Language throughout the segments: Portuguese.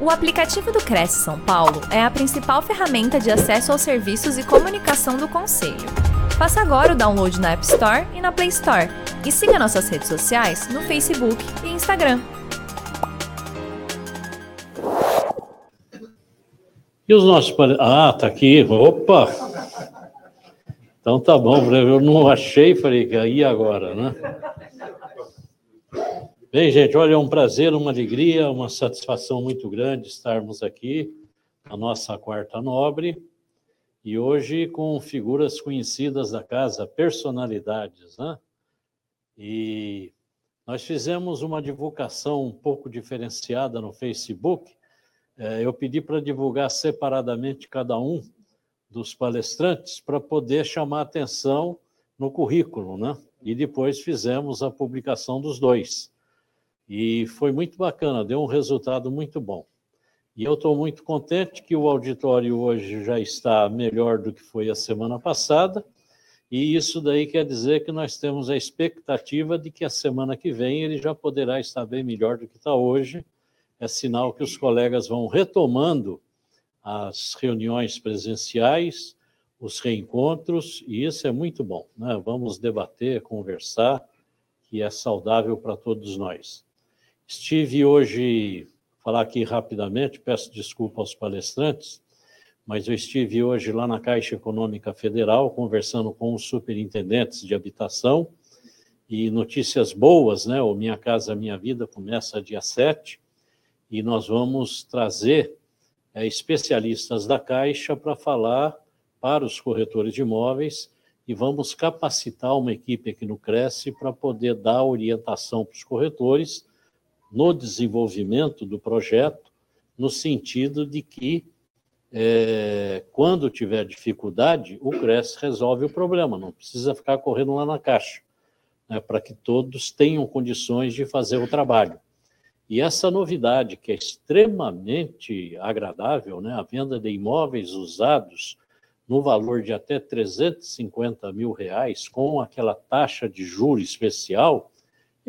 O aplicativo do Cresce São Paulo é a principal ferramenta de acesso aos serviços e comunicação do Conselho. Faça agora o download na App Store e na Play Store. E siga nossas redes sociais no Facebook e Instagram. E os nossos. Ah, tá aqui. Opa! Então tá bom, eu não achei, falei, aí agora, né? Bem, gente, olha, é um prazer, uma alegria, uma satisfação muito grande estarmos aqui na nossa quarta nobre e hoje com figuras conhecidas da casa, personalidades, né? E nós fizemos uma divulgação um pouco diferenciada no Facebook. É, eu pedi para divulgar separadamente cada um dos palestrantes para poder chamar atenção no currículo, né? E depois fizemos a publicação dos dois. E foi muito bacana, deu um resultado muito bom. E eu estou muito contente que o auditório hoje já está melhor do que foi a semana passada, e isso daí quer dizer que nós temos a expectativa de que a semana que vem ele já poderá estar bem melhor do que está hoje. É sinal que os colegas vão retomando as reuniões presenciais, os reencontros, e isso é muito bom. Né? Vamos debater, conversar, que é saudável para todos nós. Estive hoje, falar aqui rapidamente, peço desculpa aos palestrantes, mas eu estive hoje lá na Caixa Econômica Federal conversando com os superintendentes de habitação e notícias boas, né? O Minha Casa Minha Vida começa dia 7 e nós vamos trazer é, especialistas da Caixa para falar para os corretores de imóveis e vamos capacitar uma equipe aqui no Cresce para poder dar orientação para os corretores no desenvolvimento do projeto, no sentido de que, é, quando tiver dificuldade, o CRES resolve o problema, não precisa ficar correndo lá na caixa, né, para que todos tenham condições de fazer o trabalho. E essa novidade, que é extremamente agradável, né, a venda de imóveis usados no valor de até 350 mil reais, com aquela taxa de juro especial,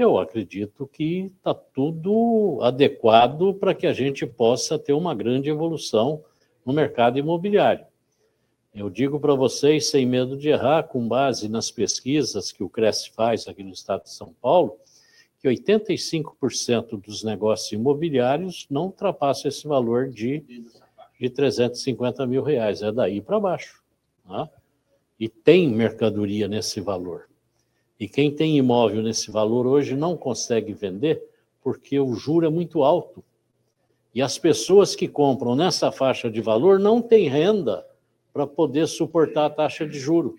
eu acredito que está tudo adequado para que a gente possa ter uma grande evolução no mercado imobiliário. Eu digo para vocês, sem medo de errar, com base nas pesquisas que o Cresce faz aqui no estado de São Paulo, que 85% dos negócios imobiliários não ultrapassam esse valor de, de 350 mil reais. É daí para baixo. Tá? E tem mercadoria nesse valor. E quem tem imóvel nesse valor hoje não consegue vender porque o juro é muito alto. E as pessoas que compram nessa faixa de valor não têm renda para poder suportar a taxa de juro.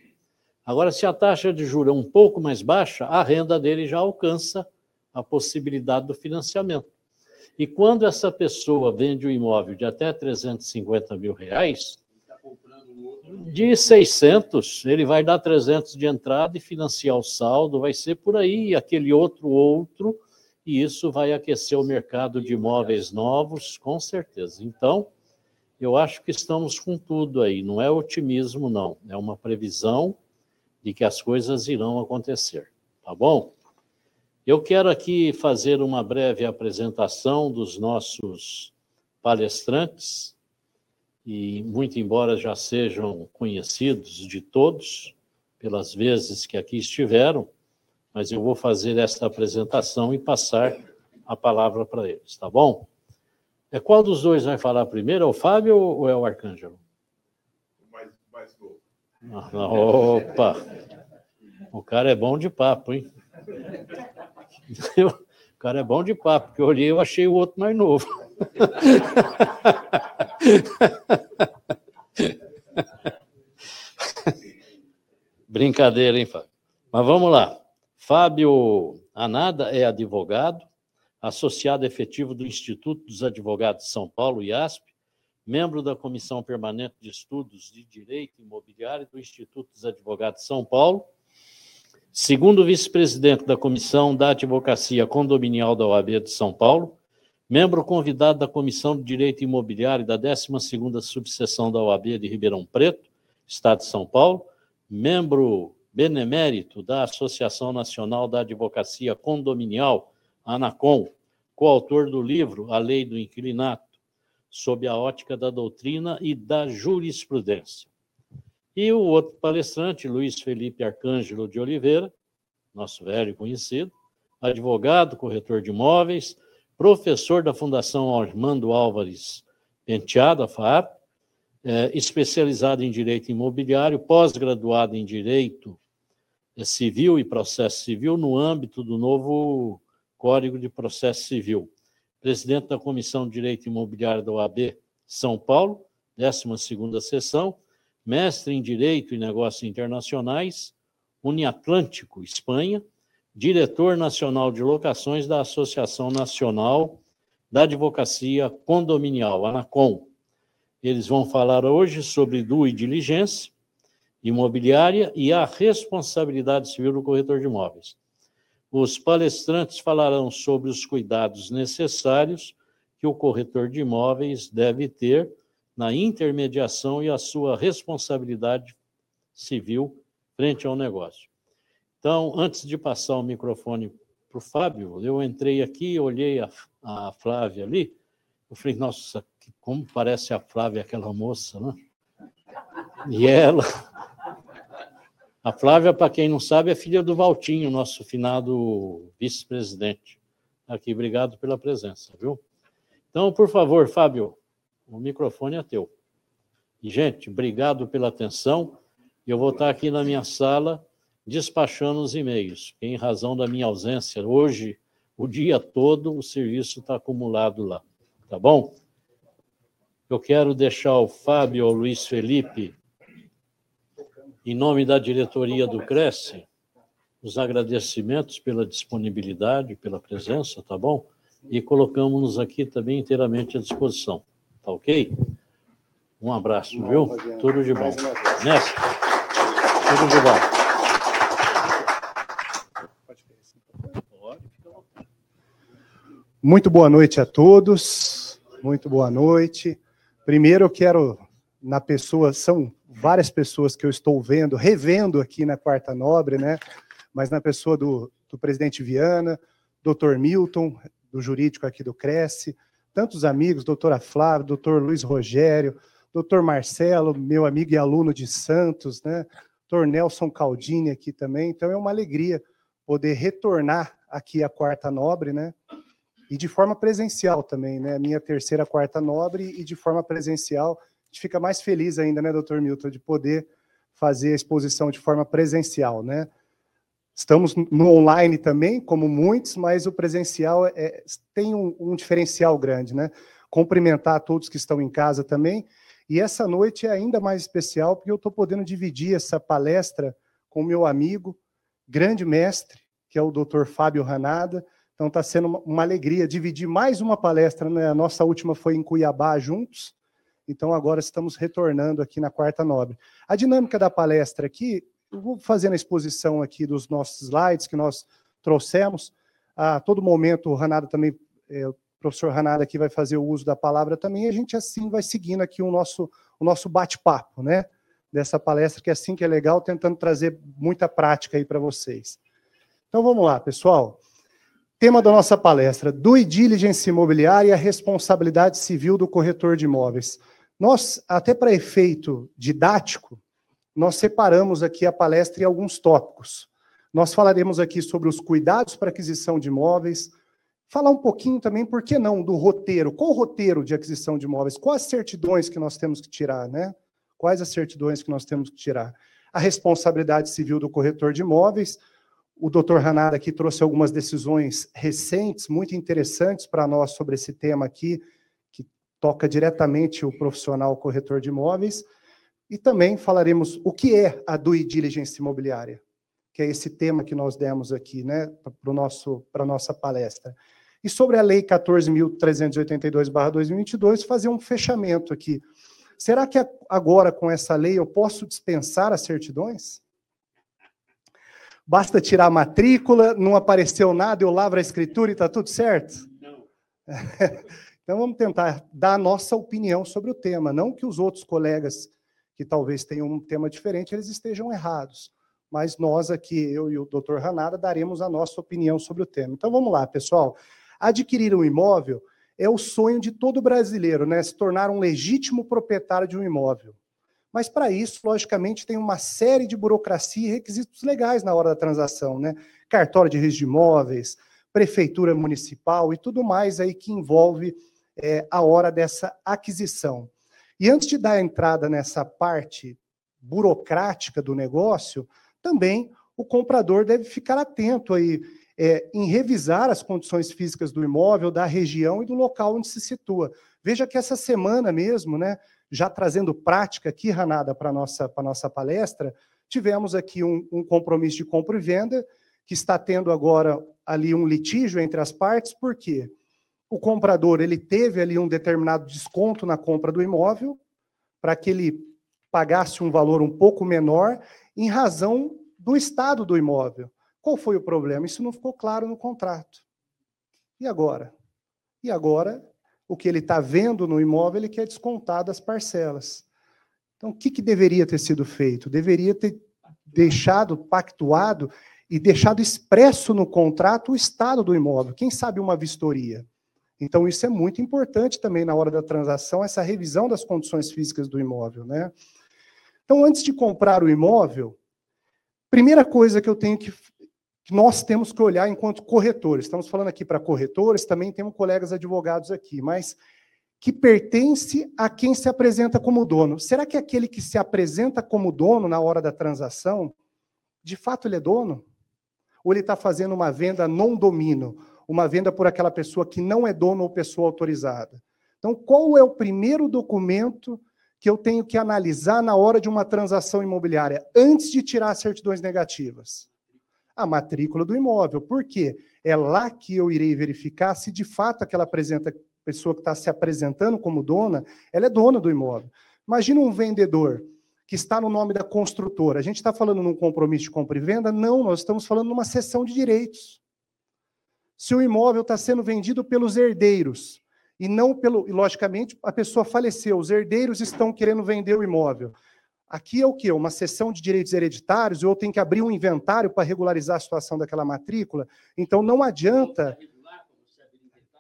Agora, se a taxa de juro é um pouco mais baixa, a renda dele já alcança a possibilidade do financiamento. E quando essa pessoa vende um imóvel de até 350 mil reais, de 600, ele vai dar 300 de entrada e financiar o saldo, vai ser por aí, aquele outro outro, e isso vai aquecer o mercado de imóveis novos, com certeza. Então, eu acho que estamos com tudo aí, não é otimismo, não, é uma previsão de que as coisas irão acontecer, tá bom? Eu quero aqui fazer uma breve apresentação dos nossos palestrantes e muito embora já sejam conhecidos de todos pelas vezes que aqui estiveram, mas eu vou fazer esta apresentação e passar a palavra para eles, tá bom? É qual dos dois vai falar primeiro? É o Fábio ou é o Arcângelo? Mais, mais novo. Ah, opa! O cara é bom de papo, hein? O cara é bom de papo, porque eu olhei e achei o outro mais novo. Brincadeira, hein, Fábio? Mas vamos lá. Fábio Anada é advogado, associado efetivo do Instituto dos Advogados de São Paulo, IASP, membro da Comissão Permanente de Estudos de Direito Imobiliário do Instituto dos Advogados de São Paulo, segundo vice-presidente da Comissão da Advocacia Condominial da OAB de São Paulo, membro convidado da Comissão de Direito Imobiliário da 12ª Subseção da OAB de Ribeirão Preto, Estado de São Paulo, membro benemérito da Associação Nacional da Advocacia Condominial, ANACOM, coautor do livro A Lei do Inquilinato, sob a ótica da doutrina e da jurisprudência. E o outro palestrante, Luiz Felipe Arcângelo de Oliveira, nosso velho conhecido, advogado, corretor de imóveis, professor da Fundação Armando Álvares Penteado, a FAP, é, especializado em direito imobiliário, pós-graduado em direito é, civil e processo civil no âmbito do novo Código de Processo Civil. Presidente da Comissão de Direito Imobiliário da OAB São Paulo, 12ª sessão, mestre em Direito e Negócios Internacionais, Uniatlântico, Espanha, diretor nacional de locações da Associação Nacional da Advocacia Condominial, ANACOM. Eles vão falar hoje sobre due diligência imobiliária e a responsabilidade civil do corretor de imóveis. Os palestrantes falarão sobre os cuidados necessários que o corretor de imóveis deve ter na intermediação e a sua responsabilidade civil frente ao negócio. Então, antes de passar o microfone para o Fábio, eu entrei aqui, olhei a, a Flávia ali, eu falei, nossa, como parece a Flávia, aquela moça, né? E ela. A Flávia, para quem não sabe, é filha do Valtinho, nosso finado vice-presidente. Aqui, obrigado pela presença, viu? Então, por favor, Fábio, o microfone é teu. Gente, obrigado pela atenção. Eu vou estar aqui na minha sala despachando os e-mails. Em razão da minha ausência hoje, o dia todo, o serviço está acumulado lá. Tá bom? Eu quero deixar o Fábio o Luiz Felipe, em nome da diretoria do Cresce, os agradecimentos pela disponibilidade, pela presença, tá bom? E colocamos-nos aqui também inteiramente à disposição. Tá ok? Um abraço, viu? Tudo de bom. Nessa. Tudo de bom. Muito boa noite a todos. Muito boa noite. Primeiro eu quero, na pessoa, são várias pessoas que eu estou vendo, revendo aqui na Quarta Nobre, né? Mas na pessoa do, do presidente Viana, doutor Milton, do jurídico aqui do Cresce, tantos amigos, doutora Flávia, doutor Luiz Rogério, doutor Marcelo, meu amigo e aluno de Santos, né? Doutor Nelson Caldini aqui também. Então é uma alegria poder retornar aqui à Quarta Nobre, né? E de forma presencial também, né? Minha terceira, quarta nobre, e de forma presencial. A gente fica mais feliz ainda, né, doutor Milton, de poder fazer a exposição de forma presencial, né? Estamos no online também, como muitos, mas o presencial é, tem um, um diferencial grande, né? Cumprimentar a todos que estão em casa também. E essa noite é ainda mais especial, porque eu estou podendo dividir essa palestra com meu amigo, grande mestre, que é o doutor Fábio Ranada, então está sendo uma, alegria dividir mais uma palestra, né? A nossa última foi em Cuiabá juntos. Então agora estamos retornando aqui na Quarta Nobre. A dinâmica da palestra aqui, eu vou fazendo a exposição aqui dos nossos slides que nós trouxemos. A todo momento o Ranada também, é, o professor Ranada aqui vai fazer o uso da palavra também, e a gente assim vai seguindo aqui o nosso, o nosso bate-papo, né? Dessa palestra, que é assim que é legal, tentando trazer muita prática aí para vocês. Então vamos lá, pessoal. Tema da nossa palestra: Due Diligence Imobiliária e a responsabilidade civil do corretor de imóveis. Nós, até para efeito didático, nós separamos aqui a palestra em alguns tópicos. Nós falaremos aqui sobre os cuidados para aquisição de imóveis, falar um pouquinho também, por que não, do roteiro. Qual o roteiro de aquisição de imóveis? Quais certidões que nós temos que tirar, né? Quais as certidões que nós temos que tirar? A responsabilidade civil do corretor de imóveis, o doutor Hanada aqui trouxe algumas decisões recentes, muito interessantes para nós sobre esse tema aqui, que toca diretamente o profissional corretor de imóveis. E também falaremos o que é a due diligence imobiliária, que é esse tema que nós demos aqui, né, para a nossa palestra. E sobre a Lei 14.382-2022, fazer um fechamento aqui. Será que agora, com essa lei, eu posso dispensar as certidões? Basta tirar a matrícula, não apareceu nada, eu lavro a escritura e está tudo certo? Não. então vamos tentar dar a nossa opinião sobre o tema, não que os outros colegas que talvez tenham um tema diferente, eles estejam errados. Mas nós aqui, eu e o doutor Ranada, daremos a nossa opinião sobre o tema. Então vamos lá, pessoal. Adquirir um imóvel é o sonho de todo brasileiro, né? Se tornar um legítimo proprietário de um imóvel. Mas para isso, logicamente, tem uma série de burocracia e requisitos legais na hora da transação, né? Cartório de registro de imóveis, prefeitura municipal e tudo mais aí que envolve é, a hora dessa aquisição. E antes de dar entrada nessa parte burocrática do negócio, também o comprador deve ficar atento aí é, em revisar as condições físicas do imóvel, da região e do local onde se situa. Veja que essa semana mesmo, né, já trazendo prática aqui, Ranada, para a nossa, nossa palestra, tivemos aqui um, um compromisso de compra e venda, que está tendo agora ali um litígio entre as partes, por quê? O comprador ele teve ali um determinado desconto na compra do imóvel, para que ele pagasse um valor um pouco menor, em razão do estado do imóvel. Qual foi o problema? Isso não ficou claro no contrato. E agora? E agora o que ele está vendo no imóvel, ele quer descontar das parcelas. Então, o que, que deveria ter sido feito? Deveria ter deixado pactuado e deixado expresso no contrato o estado do imóvel. Quem sabe uma vistoria? Então, isso é muito importante também na hora da transação, essa revisão das condições físicas do imóvel. Né? Então, antes de comprar o imóvel, primeira coisa que eu tenho que nós temos que olhar enquanto corretores. Estamos falando aqui para corretores, também temos colegas advogados aqui, mas que pertence a quem se apresenta como dono. Será que aquele que se apresenta como dono na hora da transação, de fato ele é dono? Ou ele está fazendo uma venda não domínio, uma venda por aquela pessoa que não é dono ou pessoa autorizada? Então, qual é o primeiro documento que eu tenho que analisar na hora de uma transação imobiliária, antes de tirar certidões negativas? A matrícula do imóvel. Por quê? É lá que eu irei verificar se de fato aquela apresenta, pessoa que está se apresentando como dona, ela é dona do imóvel. Imagina um vendedor que está no nome da construtora. A gente está falando num compromisso de compra e venda? Não, nós estamos falando numa cessão de direitos. Se o imóvel está sendo vendido pelos herdeiros, e não pelo. E, logicamente, a pessoa faleceu, os herdeiros estão querendo vender o imóvel. Aqui é o quê? Uma sessão de direitos hereditários, ou tenho que abrir um inventário para regularizar a situação daquela matrícula. Então não adianta.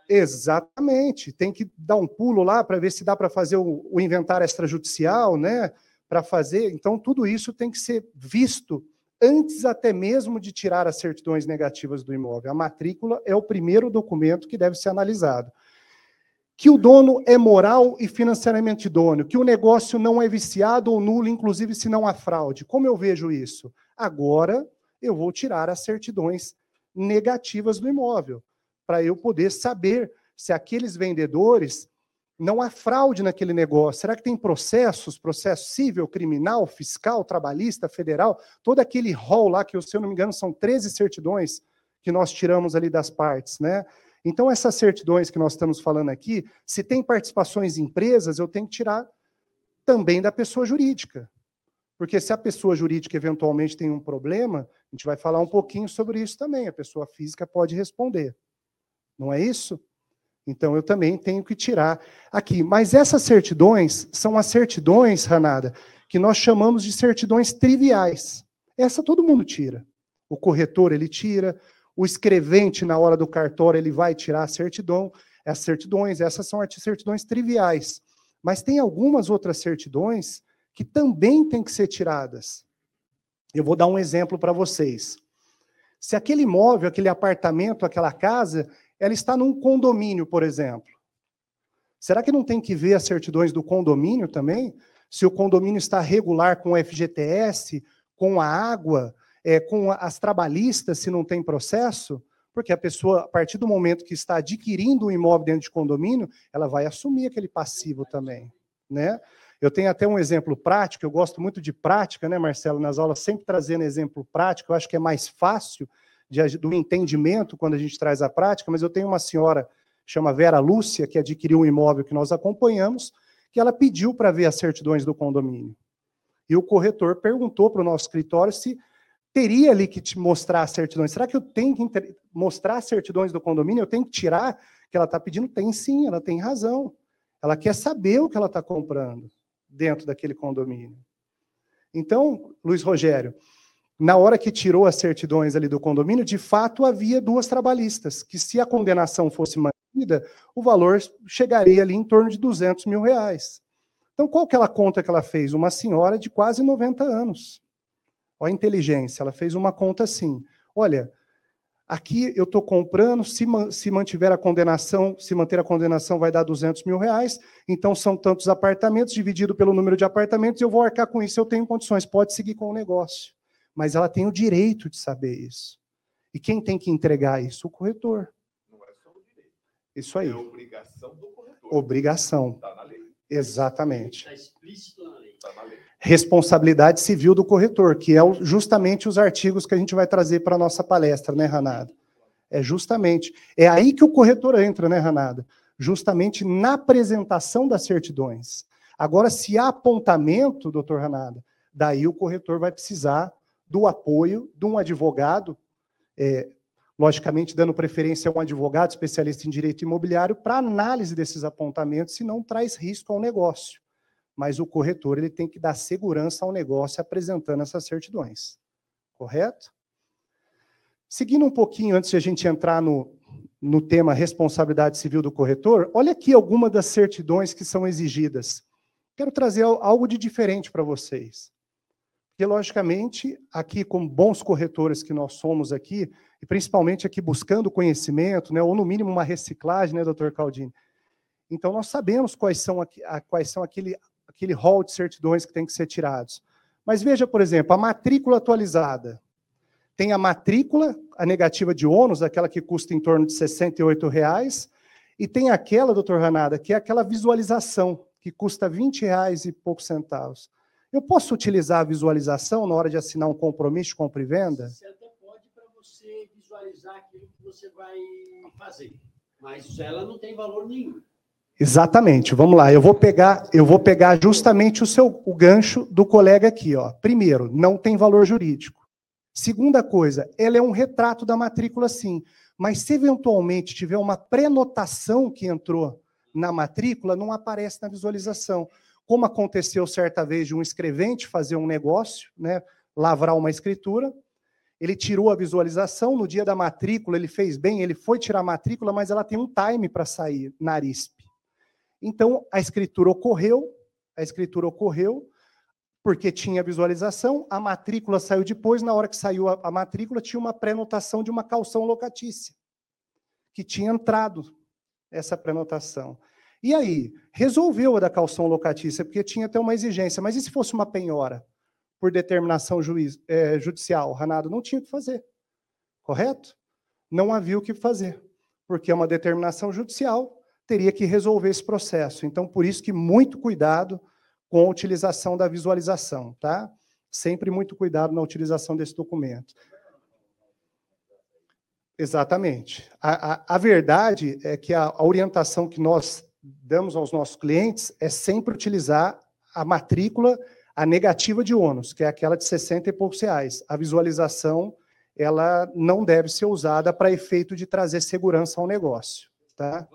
Exatamente, tem que dar um pulo lá para ver se dá para fazer o, o inventário extrajudicial, né? Para fazer. Então, tudo isso tem que ser visto antes até mesmo de tirar as certidões negativas do imóvel. A matrícula é o primeiro documento que deve ser analisado que o dono é moral e financeiramente idôneo, que o negócio não é viciado ou nulo, inclusive se não há fraude. Como eu vejo isso? Agora eu vou tirar as certidões negativas do imóvel, para eu poder saber se aqueles vendedores não há fraude naquele negócio. Será que tem processos, processo civil, criminal, fiscal, trabalhista, federal, todo aquele rol lá que, se eu não me engano, são 13 certidões que nós tiramos ali das partes, né? Então, essas certidões que nós estamos falando aqui, se tem participações em empresas, eu tenho que tirar também da pessoa jurídica. Porque se a pessoa jurídica eventualmente tem um problema, a gente vai falar um pouquinho sobre isso também. A pessoa física pode responder. Não é isso? Então eu também tenho que tirar aqui. Mas essas certidões são as certidões, Ranada, que nós chamamos de certidões triviais. Essa todo mundo tira. O corretor ele tira, o escrevente, na hora do cartório, ele vai tirar a certidão, as certidões, essas são certidões triviais. Mas tem algumas outras certidões que também têm que ser tiradas. Eu vou dar um exemplo para vocês. Se aquele imóvel, aquele apartamento, aquela casa, ela está num condomínio, por exemplo. Será que não tem que ver as certidões do condomínio também? Se o condomínio está regular com o FGTS, com a água, é, com as trabalhistas, se não tem processo, porque a pessoa, a partir do momento que está adquirindo um imóvel dentro de condomínio, ela vai assumir aquele passivo também, né? Eu tenho até um exemplo prático, eu gosto muito de prática, né, Marcelo, nas aulas, sempre trazendo exemplo prático, eu acho que é mais fácil de, do entendimento quando a gente traz a prática, mas eu tenho uma senhora, chama Vera Lúcia, que adquiriu um imóvel que nós acompanhamos, que ela pediu para ver as certidões do condomínio. E o corretor perguntou para o nosso escritório se teria ali que te mostrar as certidões. Será que eu tenho que mostrar as certidões do condomínio? Eu tenho que tirar que ela está pedindo? Tem sim, ela tem razão. Ela quer saber o que ela está comprando dentro daquele condomínio. Então, Luiz Rogério, na hora que tirou as certidões ali do condomínio, de fato havia duas trabalhistas, que se a condenação fosse emitida, o valor chegaria ali em torno de 200 mil reais. Então, qual que é a conta que ela fez? Uma senhora de quase 90 anos. Olha a inteligência, ela fez uma conta assim. Olha, aqui eu estou comprando, se, se mantiver a condenação, se manter a condenação vai dar 200 mil reais, então são tantos apartamentos, dividido pelo número de apartamentos, eu vou arcar com isso, eu tenho condições, pode seguir com o negócio. Mas ela tem o direito de saber isso. E quem tem que entregar isso? O corretor. Não é só o direito. Isso aí. É obrigação do corretor. Obrigação. Está na lei. Exatamente. Está explícito na lei. Está na lei responsabilidade civil do corretor, que é justamente os artigos que a gente vai trazer para a nossa palestra, né, Ranada? É justamente. É aí que o corretor entra, né, Ranada? Justamente na apresentação das certidões. Agora, se há apontamento, doutor Ranada, daí o corretor vai precisar do apoio de um advogado, é, logicamente dando preferência a um advogado especialista em direito imobiliário para análise desses apontamentos, se não traz risco ao negócio mas o corretor ele tem que dar segurança ao negócio apresentando essas certidões. Correto? Seguindo um pouquinho antes de a gente entrar no, no tema responsabilidade civil do corretor, olha aqui algumas das certidões que são exigidas. Quero trazer algo de diferente para vocês. Porque, logicamente, aqui, como bons corretores que nós somos aqui, e principalmente aqui buscando conhecimento, né, ou no mínimo uma reciclagem, né, doutor Caldini? Então, nós sabemos quais são, quais são aquele, aquele rol de certidões que tem que ser tirados. Mas veja, por exemplo, a matrícula atualizada. Tem a matrícula, a negativa de ônus, aquela que custa em torno de R$ reais, e tem aquela, doutor Ranada, que é aquela visualização, que custa R$ reais e poucos centavos. Eu posso utilizar a visualização na hora de assinar um compromisso de compra e venda? Você até pode para você visualizar aquilo que você vai fazer, mas ela não tem valor nenhum. Exatamente. Vamos lá. Eu vou pegar, eu vou pegar justamente o seu o gancho do colega aqui, ó. Primeiro, não tem valor jurídico. Segunda coisa, ela é um retrato da matrícula sim, mas se eventualmente tiver uma prenotação que entrou na matrícula, não aparece na visualização. Como aconteceu certa vez de um escrevente fazer um negócio, né, lavrar uma escritura, ele tirou a visualização, no dia da matrícula ele fez bem, ele foi tirar a matrícula, mas ela tem um time para sair na ARISP. Então, a escritura ocorreu, a escritura ocorreu, porque tinha visualização, a matrícula saiu depois, na hora que saiu a, a matrícula, tinha uma prenotação de uma calção locatícia, que tinha entrado essa prenotação. E aí, resolveu a da calção locatícia, porque tinha até uma exigência, mas e se fosse uma penhora, por determinação juiz, é, judicial, Ranado? Não tinha o que fazer, correto? Não havia o que fazer, porque é uma determinação judicial, teria que resolver esse processo. Então, por isso que muito cuidado com a utilização da visualização, tá? Sempre muito cuidado na utilização desse documento. Exatamente. A, a, a verdade é que a, a orientação que nós damos aos nossos clientes é sempre utilizar a matrícula, a negativa de ônus, que é aquela de 60 e poucos reais. A visualização, ela não deve ser usada para efeito de trazer segurança ao negócio, tá?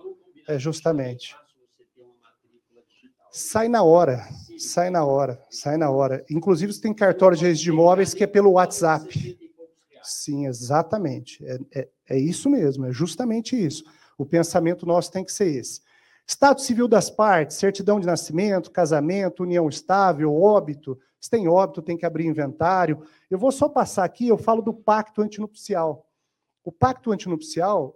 É justamente. Sai na hora, sai na hora, sai na hora. Inclusive, você tem cartório de de imóveis que é pelo WhatsApp. Sim, exatamente. É, é, é isso mesmo, é justamente isso. O pensamento nosso tem que ser esse. Estado civil das partes, certidão de nascimento, casamento, união estável, óbito. Se tem óbito, tem que abrir inventário. Eu vou só passar aqui, eu falo do pacto antinupcial. O pacto antinupcial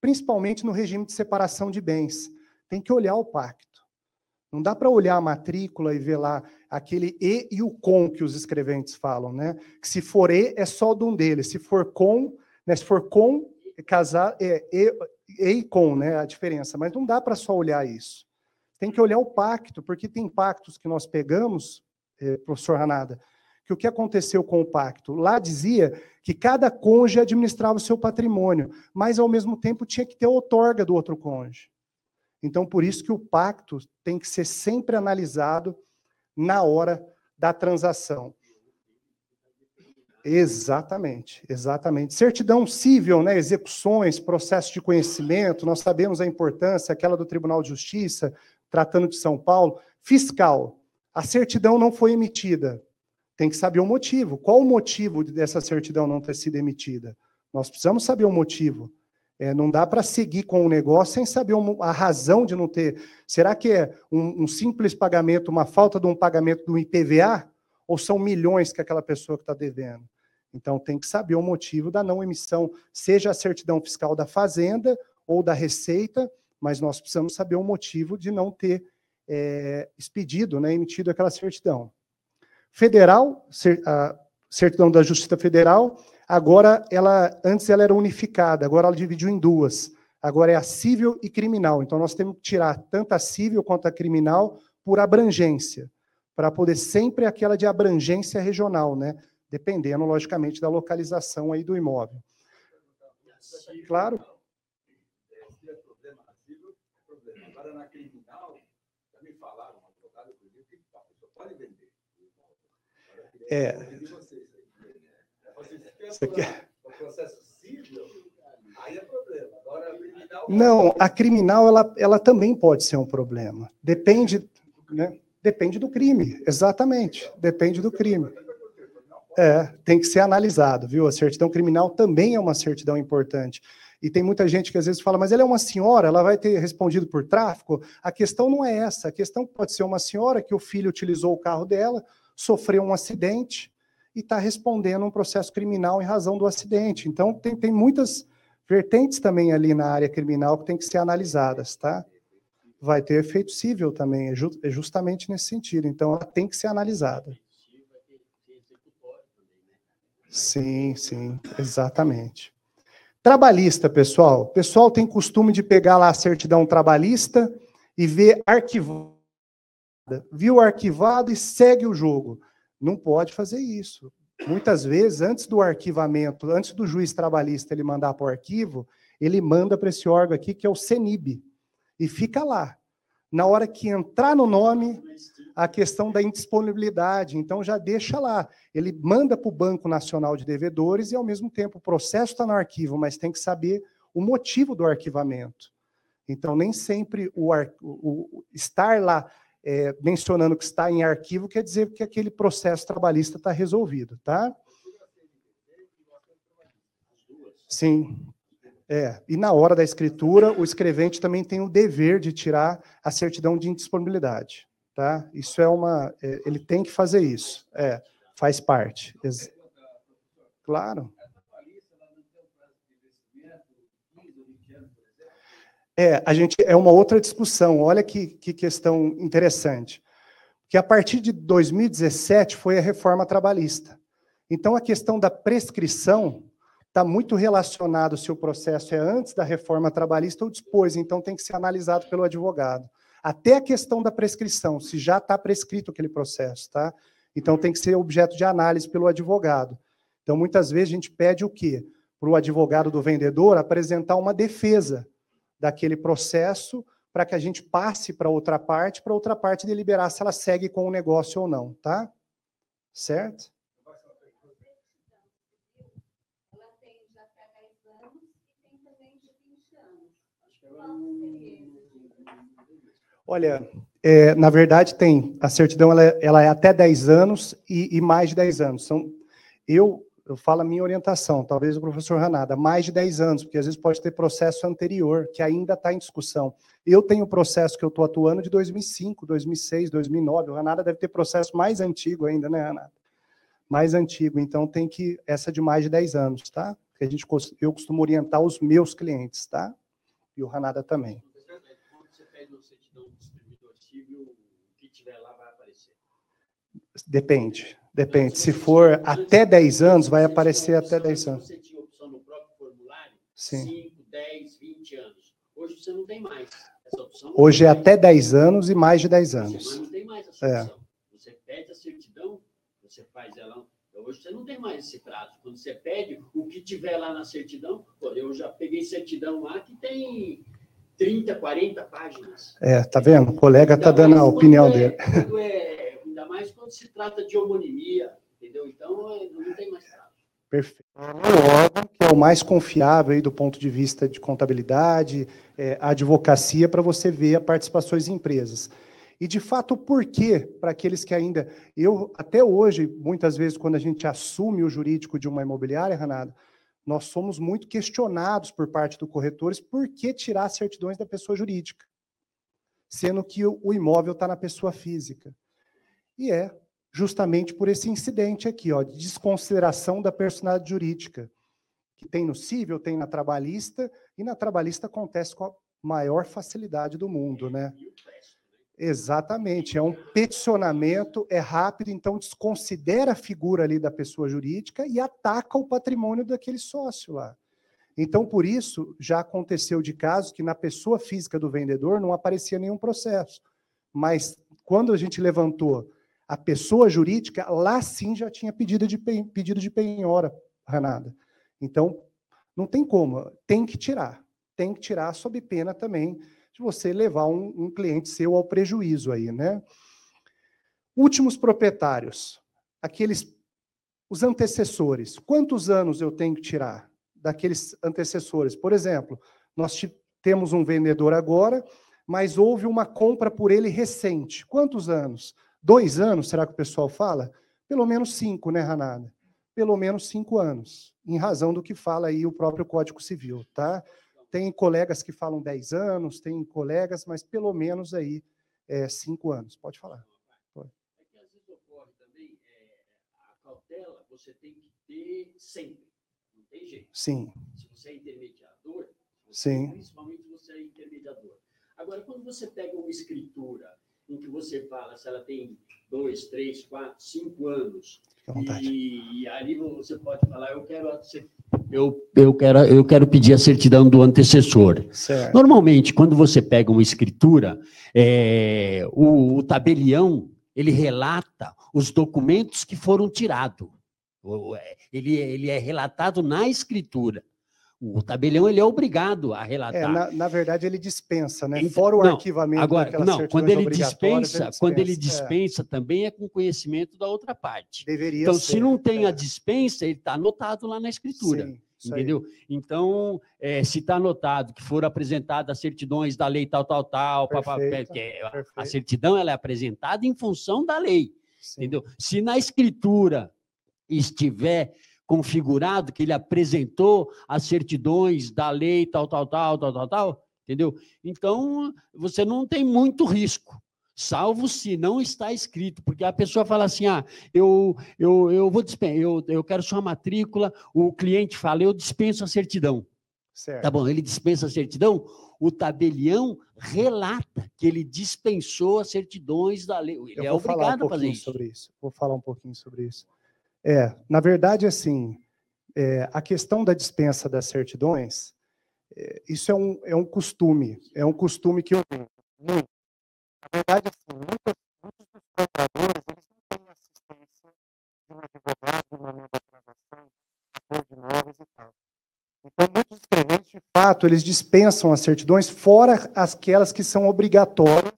principalmente no regime de separação de bens. Tem que olhar o pacto. Não dá para olhar a matrícula e ver lá aquele e e o com que os escreventes falam, né? Que se for e é só de um deles, se for com, né? Se for com é casar é e, e, com, né? A diferença. Mas não dá para só olhar isso. Tem que olhar o pacto, porque tem pactos que nós pegamos, eh, professor Ranada, que o que aconteceu com o pacto? Lá dizia que cada cônjuge administrava o seu patrimônio, mas ao mesmo tempo tinha que ter a outorga do outro cônjuge. Então, por isso que o pacto tem que ser sempre analisado na hora da transação. Exatamente, exatamente. Certidão civil, né, execuções, processo de conhecimento, nós sabemos a importância, aquela do Tribunal de Justiça, tratando de São Paulo. Fiscal, a certidão não foi emitida. Tem que saber o motivo. Qual o motivo dessa certidão não ter sido emitida? Nós precisamos saber o motivo. É, não dá para seguir com o negócio sem saber a razão de não ter. Será que é um, um, simples pagamento, uma falta de um pagamento do IPVA? Ou são milhões que aquela pessoa que está devendo? Então, tem que saber o motivo da não emissão, seja a certidão fiscal da Fazenda ou da Receita, mas nós precisamos saber o motivo de não ter é, expedido, né, emitido aquela certidão. Federal, a certidão da Justiça Federal, agora ela, antes ela era unificada, agora ela dividiu em duas. Agora é a civil e criminal. Então nós temos que tirar tanto a civil quanto a criminal por abrangência, para poder sempre aquela de abrangência regional, né? Dependendo, logicamente, da localização aí do imóvel. Claro. Agora na criminal, já me falaram, advogado, que a pessoa pode vender. É. É criminal. Não, a criminal ela, ela também pode ser um problema. Depende, né? Depende do crime, exatamente. Depende do crime. É, tem que ser analisado, viu? A certidão criminal também é uma certidão importante. E tem muita gente que às vezes fala, mas ela é uma senhora, ela vai ter respondido por tráfico. A questão não é essa. A questão pode ser uma senhora que o filho utilizou o carro dela, sofreu um acidente e está respondendo um processo criminal em razão do acidente. Então, tem, tem muitas vertentes também ali na área criminal que tem que ser analisadas, tá? Vai ter efeito civil também, é, ju é justamente nesse sentido. Então, ela tem que ser analisada. Sim, sim, exatamente. Trabalhista, pessoal. O pessoal tem costume de pegar lá a certidão trabalhista e ver arquivado viu arquivado e segue o jogo. Não pode fazer isso. Muitas vezes, antes do arquivamento, antes do juiz trabalhista ele mandar para o arquivo, ele manda para esse órgão aqui, que é o CENIB, e fica lá. Na hora que entrar no nome, a questão da indisponibilidade, então já deixa lá. Ele manda para o Banco Nacional de Devedores e, ao mesmo tempo, o processo está no arquivo, mas tem que saber o motivo do arquivamento. Então, nem sempre o, o, o estar lá é, mencionando que está em arquivo, quer dizer que aquele processo trabalhista está resolvido, tá? Sim. É, e na hora da escritura, o escrevente também tem o dever de tirar a certidão de indisponibilidade, tá? Isso é uma, é, ele tem que fazer isso, é, faz parte. Ex claro. É, a gente é uma outra discussão. Olha que, que questão interessante. Que a partir de 2017 foi a reforma trabalhista. Então a questão da prescrição está muito relacionado se o processo é antes da reforma trabalhista ou depois, então tem que ser analisado pelo advogado. Até a questão da prescrição, se já está prescrito aquele processo, tá? Então tem que ser objeto de análise pelo advogado. Então muitas vezes a gente pede o quê? Para o advogado do vendedor apresentar uma defesa daquele processo para que a gente passe para outra parte, para outra parte deliberar se ela segue com o negócio ou não, tá? Certo? Olha, é, na verdade tem, a certidão ela, é, ela é até 10 anos e, e, mais de 10 anos. São, eu eu falo a minha orientação, talvez o professor Ranada, mais de 10 anos, porque às vezes pode ter processo anterior, que ainda está em discussão. Eu tenho processo que eu estou atuando de 2005, 2006, 2009, o Ranada deve ter processo mais antigo ainda, né, Ranada? Mais antigo, então tem que, essa de mais de 10 anos, tá? Que a gente, eu costumo orientar os meus clientes, tá? E o Ranada também. Depende. Depende. Se for até 10 anos, vai aparecer até 10 anos. Você tinha opção no próprio formulário? Sim. 5, 10, 20 anos. Hoje você não tem mais. Essa opção Hoje é até 10 anos e mais de 10 anos. Mas não tem mais essa é. opção. Você pede a certidão, você faz ela. Hoje você não tem mais esse prazo. Quando você pede, o que tiver lá na certidão, pô, eu já peguei certidão lá que tem 30, 40 páginas. É, tá vendo? O colega está dando a opinião é, dele. Quando é mais quando se trata de homonimia, entendeu? Então, é, não tem mais prazo. Perfeito. órgão que é o mais confiável aí do ponto de vista de contabilidade, é, advocacia, para você ver a participações em empresas. E, de fato, por quê? Para aqueles que ainda... Eu, até hoje, muitas vezes, quando a gente assume o jurídico de uma imobiliária, Renato, nós somos muito questionados por parte dos corretores por que tirar certidões da pessoa jurídica, sendo que o imóvel está na pessoa física. E é justamente por esse incidente aqui, ó, de desconsideração da personalidade jurídica, que tem no civil, tem na trabalhista, e na trabalhista acontece com a maior facilidade do mundo, né? Exatamente, é um peticionamento, é rápido, então desconsidera a figura ali da pessoa jurídica e ataca o patrimônio daquele sócio lá. Então, por isso, já aconteceu de caso que na pessoa física do vendedor não aparecia nenhum processo. Mas quando a gente levantou a pessoa jurídica, lá sim já tinha pedido de, pedido de penhora, Renata. Então, não tem como, tem que tirar. Tem que tirar sob pena também de você levar um, um cliente seu ao prejuízo aí, né? Últimos proprietários, aqueles, os antecessores. Quantos anos eu tenho que tirar daqueles antecessores? Por exemplo, nós temos um vendedor agora, mas houve uma compra por ele recente. Quantos anos? Dois anos, será que o pessoal fala? Pelo menos cinco, né, Ranada? Pelo menos cinco anos, em razão do que fala aí o próprio Código Civil, tá? Tem colegas que falam 10 anos, tem colegas, mas pelo menos aí é, cinco anos. Pode falar. Pode. É que às vezes ocorre também, é, a cautela você tem que ter sempre. Não tem jeito. Sim. Se você é intermediador, você, Sim. principalmente você é intermediador. Agora, quando você pega uma escritura em que você fala se ela tem dois, três, quatro, cinco anos, e, e ali você pode falar, eu quero eu, eu, quero, eu quero pedir a certidão do antecessor. Certo. Normalmente, quando você pega uma escritura, é, o, o, tabelião ele relata os documentos que foram tirados. É, ele, ele é relatado na escritura. O tabelião ele é obrigado a relatar. É, na, na, verdade, ele dispensa, né? Então, Fora o não, arquivamento agora, não, quando ele dispensa, ele dispensa, quando ele dispensa, é. também é com conhecimento da outra parte. Deveria então, ser, se não tem é. a dispensa, ele está anotado lá na escritura. Sim, entendeu? Aí. Então, é, se está anotado que foram apresentadas as certidões da lei tal, tal, tal, perfeito, papá, a certidão ela é apresentada em função da lei. Sim. Entendeu? Se na escritura estiver configurado, que ele apresentou as certidões da lei, tal, tal, tal, tal, tal, tal, entendeu? Então, você não tem muito risco, salvo se não está escrito, porque a pessoa fala assim, ah, eu, eu, eu vou dispensar, eu, eu quero sua matrícula, o cliente fala, eu dispenso a certidão. Certo. Tá bom, ele dispensa a certidão, o tabelião relata que ele dispensou as certidões da lei. Ele é obrigado um a fazer isso. Sobre isso. Vou falar um pouquinho sobre isso. É, na verdade, assim, é, a questão da dispensa das certidões, é, isso é um, é um costume, é um costume que eu tenho. Na verdade, assim, muitos, muitos dos compradores, eles não têm assistência de um advogado no momento da transação, apoio de imóveis e tal. Então, muitos clientes, de fato, eles dispensam as certidões, fora aquelas que são obrigatórias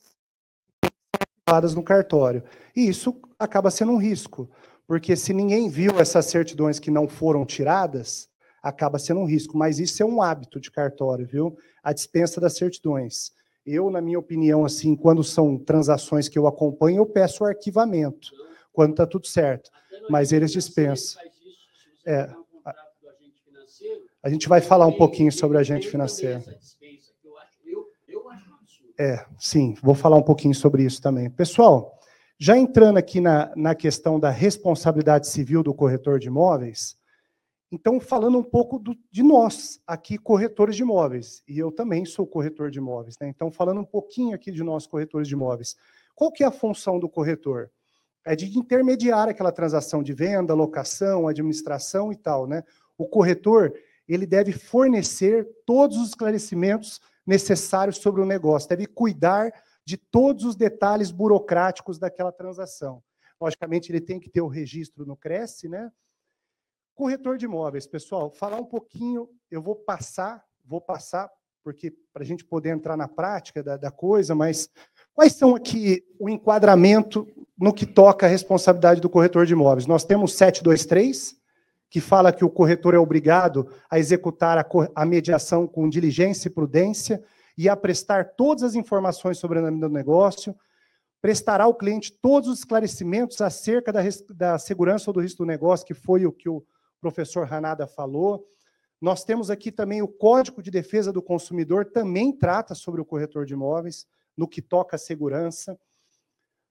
e no cartório. E isso acaba sendo um risco. Porque se ninguém viu essas certidões que não foram tiradas, acaba sendo um risco. Mas isso é um hábito de cartório, viu? A dispensa das certidões. Eu, na minha opinião, assim, quando são transações que eu acompanho, eu peço o arquivamento, quando está tudo certo. Mas eles dispensam. É, a gente vai falar um pouquinho sobre a agente financeiro. É, sim, vou falar um pouquinho sobre isso também. Pessoal, já entrando aqui na, na questão da responsabilidade civil do corretor de imóveis, então, falando um pouco do, de nós, aqui, corretores de imóveis, e eu também sou corretor de imóveis, né? Então, falando um pouquinho aqui de nós, corretores de imóveis, qual que é a função do corretor? É de intermediar aquela transação de venda, locação, administração e tal, né? O corretor, ele deve fornecer todos os esclarecimentos necessários sobre o negócio, deve cuidar de todos os detalhes burocráticos daquela transação. Logicamente, ele tem que ter o registro no Cresce, né? Corretor de imóveis, pessoal, falar um pouquinho, eu vou passar, vou passar, porque para a gente poder entrar na prática da, da coisa, mas quais são aqui o enquadramento no que toca a responsabilidade do corretor de imóveis? Nós temos 723, que fala que o corretor é obrigado a executar a, a mediação com diligência e prudência, e a prestar todas as informações sobre o do negócio, prestará ao cliente todos os esclarecimentos acerca da, da segurança ou do risco do negócio, que foi o que o professor Ranada falou, Nós temos aqui também o Código de Defesa do Consumidor, também trata sobre o corretor de imóveis, no que toca à segurança.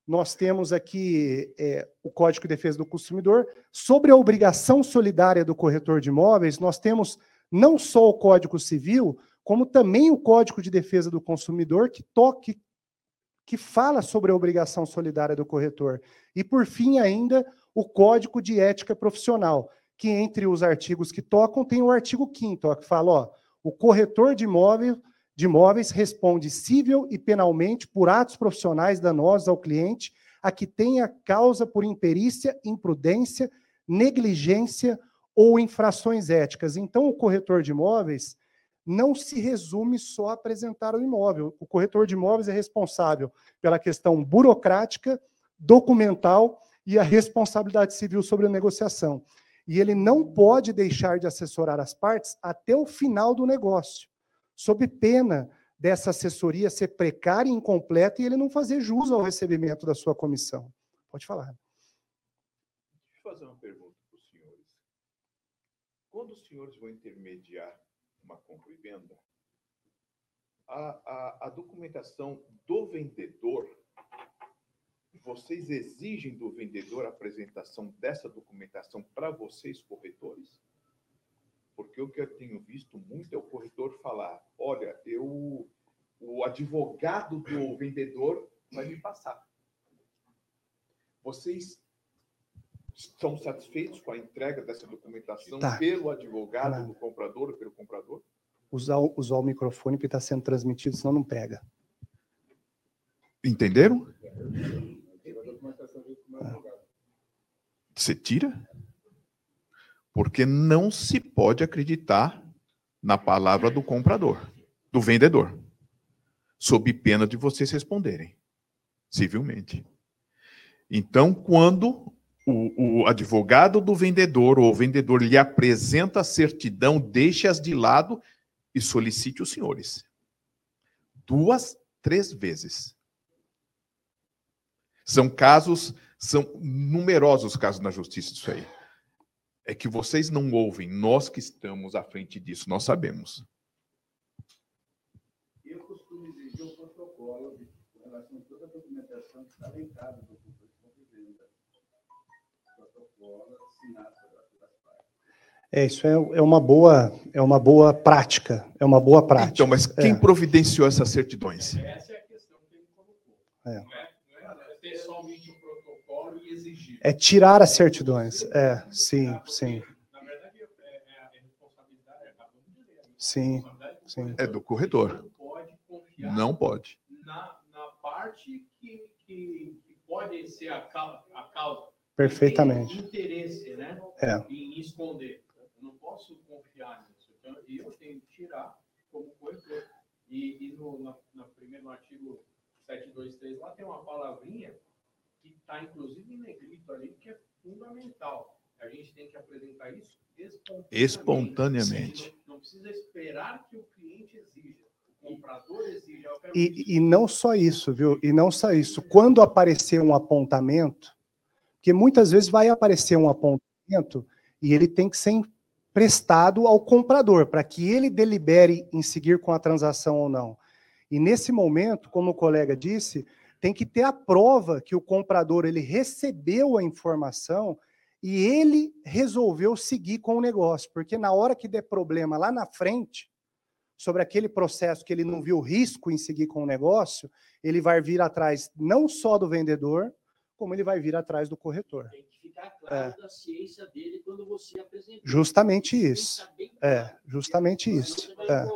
Nós temos aqui é, o Código de Defesa do Consumidor. Sobre a obrigação solidária do corretor de imóveis, nós temos não só o Código Civil, como também o Código de Defesa do Consumidor, que toque que fala sobre a obrigação solidária do corretor. E, por fim, ainda, o Código de Ética Profissional, que entre os artigos que tocam tem o artigo 5 que fala, ó, o corretor de imóveis, de imóveis responde civil e penalmente por atos profissionais danosos ao cliente a que tenha causa por imperícia, imprudência, negligência ou infrações éticas. Então, o corretor de imóveis não se resume só a apresentar o imóvel. O corretor de imóveis é responsável pela questão burocrática, documental e a responsabilidade civil sobre a negociação. E ele não pode deixar de assessorar as partes até o final do negócio, sob pena dessa assessoria ser precária e incompleta e ele não fazer jus ao recebimento da sua comissão. Pode falar. Deixa eu fazer uma pergunta para os senhores. Quando os senhores vão intermediar uma compra e venda, a, a, a documentação do vendedor, vocês exigem do vendedor a apresentação dessa documentação para vocês, corretores? Porque o que eu tenho visto muito é o corretor falar: olha, eu, o advogado do vendedor vai me passar. Vocês estão satisfeitos com a entrega dessa documentação tá. pelo advogado do comprador ou pelo comprador? Usar, usar o microfone que está sendo transmitido, senão não pega. Entenderam? Você tira? Porque não se pode acreditar na palavra do comprador, do vendedor, sob pena de vocês responderem civilmente. Então, quando o, o, advogado do vendedor ou o vendedor lhe apresenta a certidão, deixe-as de lado e solicite os senhores. Duas, três vezes. São casos, são numerosos casos na justiça disso aí. É que vocês não ouvem, nós que estamos à frente disso, nós sabemos. Eu costumo exigir um protocolo com relação a toda a documentação que está lencada no É, isso é, é, uma boa, é uma boa prática. É uma boa prática. Então, mas quem é. providenciou essas certidões? Essa é a questão que ele colocou. É. Não, é, não é ter somente um protocolo e exigir. É tirar as certidões. É, sim, sim. Na verdade, é, é a responsabilidade é Sim, sim. É do corretor. Não pode confiar. Não pode. Na, na parte que, que, que pode ser a causa. A causa Perfeitamente. interesse, né? É. Em esconder não posso confiar nisso. Então, eu tenho que tirar como corretor. E, e no, na, na primeiro artigo 723 lá tem uma palavrinha que está inclusive em negrito ali, que é fundamental. A gente tem que apresentar isso espontaneamente. espontaneamente. Não, não, precisa esperar que o cliente exija. O comprador exija. E, e não só isso, viu? E não só isso. Quando aparecer um apontamento, porque muitas vezes vai aparecer um apontamento e ele tem que ser prestado ao comprador, para que ele delibere em seguir com a transação ou não. E nesse momento, como o colega disse, tem que ter a prova que o comprador ele recebeu a informação e ele resolveu seguir com o negócio, porque na hora que der problema lá na frente, sobre aquele processo que ele não viu risco em seguir com o negócio, ele vai vir atrás não só do vendedor, como ele vai vir atrás do corretor ficar claro é. da ciência dele quando você apresentar. Justamente isso. É, justamente isso. É.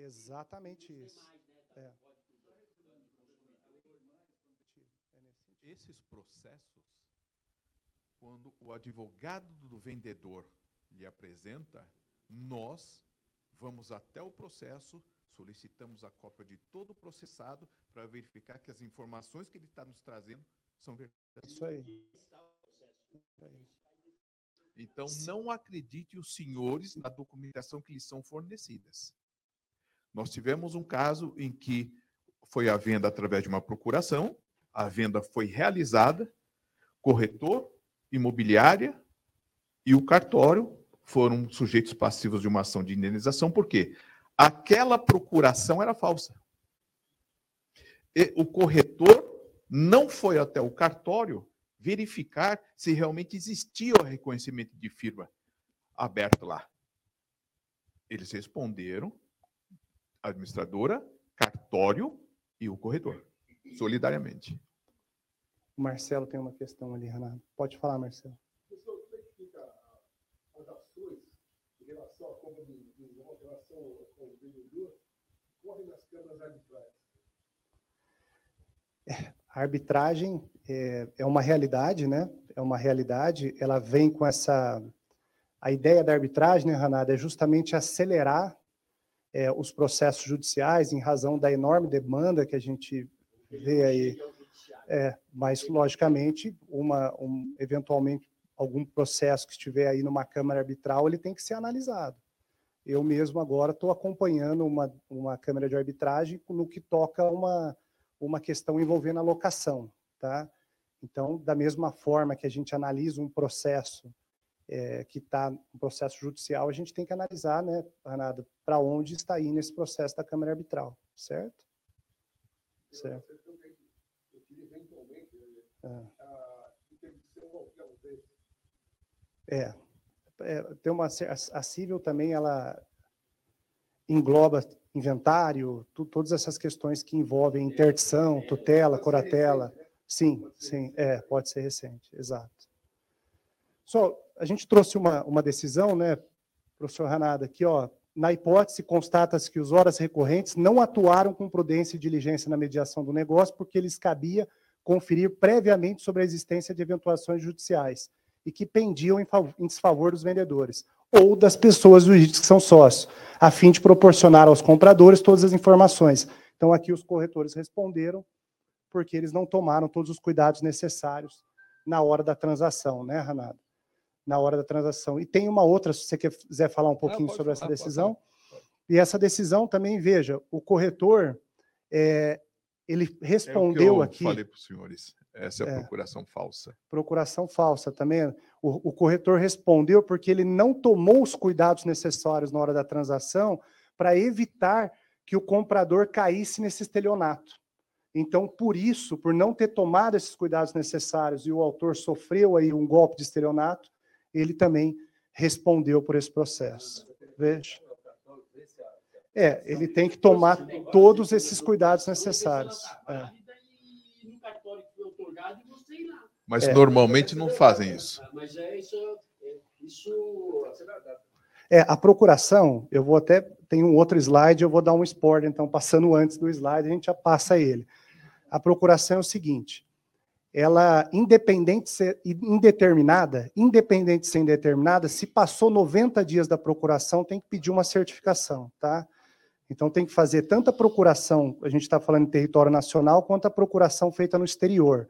Exatamente isso. É. Esses processos, quando o advogado do vendedor lhe apresenta, nós vamos até o processo, solicitamos a cópia de todo o processado para verificar que as informações que ele está nos trazendo são verdadeiras. Isso aí. Então, não acredite os senhores na documentação que lhes são fornecidas. Nós tivemos um caso em que foi a venda através de uma procuração, a venda foi realizada, corretor, imobiliária e o cartório foram sujeitos passivos de uma ação de indenização, porque aquela procuração era falsa. E o corretor não foi até o cartório verificar se realmente existia o reconhecimento de firma aberto lá. Eles responderam, administradora, cartório e o corretor, solidariamente. O Marcelo tem uma questão ali, Renato. Pode falar, Marcelo. Professor, como é que fica as ações em relação à compra em relação ao vendedor, correm nas câmaras arbitrais? É, a arbitragem é, é uma realidade, né? É uma realidade. Ela vem com essa. A ideia da arbitragem, né, Ranada, é justamente acelerar é, os processos judiciais em razão da enorme demanda que a gente vê aí. É, mas, logicamente, uma, um, eventualmente, algum processo que estiver aí numa Câmara Arbitral, ele tem que ser analisado. Eu mesmo agora estou acompanhando uma, uma Câmara de Arbitragem no que toca uma uma questão envolvendo a locação, tá? Então, da mesma forma que a gente analisa um processo é, que está um processo judicial, a gente tem que analisar, né, Renata, para onde está aí nesse processo da Câmara Arbitral, certo? Certo. É. é, é tem uma a civil também ela engloba inventário, tu, todas essas questões que envolvem interdição, tutela, coratela. Sim, sim, é, pode ser recente, exato. Só, a gente trouxe uma, uma decisão, né, professor Ranada, aqui, ó, na hipótese, constata-se que os horas recorrentes não atuaram com prudência e diligência na mediação do negócio, porque lhes cabia conferir previamente sobre a existência de eventuações judiciais e que pendiam em, em desfavor dos vendedores ou das pessoas jurídicas que são sócios, a fim de proporcionar aos compradores todas as informações. Então, aqui os corretores responderam porque eles não tomaram todos os cuidados necessários na hora da transação, né, Ranado? Na hora da transação. E tem uma outra, se você quiser falar um pouquinho sobre falar, essa decisão. E essa decisão também, veja, o corretor, é, ele respondeu é o que eu aqui. Falei para os senhores. Essa é a é, procuração falsa. Procuração falsa também. O, o, corretor respondeu porque ele não tomou os cuidados necessários na hora da transação para evitar que o comprador caísse nesse estelionato. Então, por isso, por não ter tomado esses cuidados necessários e o autor sofreu aí um golpe de estelionato, ele também respondeu por esse processo. Veja. É, ele tem que tomar todos esses cuidados necessários. É e você ir lá. Mas é. normalmente não fazem isso. Mas é isso. É, isso é, a procuração, eu vou até. Tem um outro slide, eu vou dar um spoiler, então, passando antes do slide, a gente já passa ele. A procuração é o seguinte: ela, independente de ser indeterminada, independente de ser indeterminada, se passou 90 dias da procuração, tem que pedir uma certificação, tá? Então tem que fazer tanta procuração, a gente está falando em território nacional, quanto a procuração feita no exterior.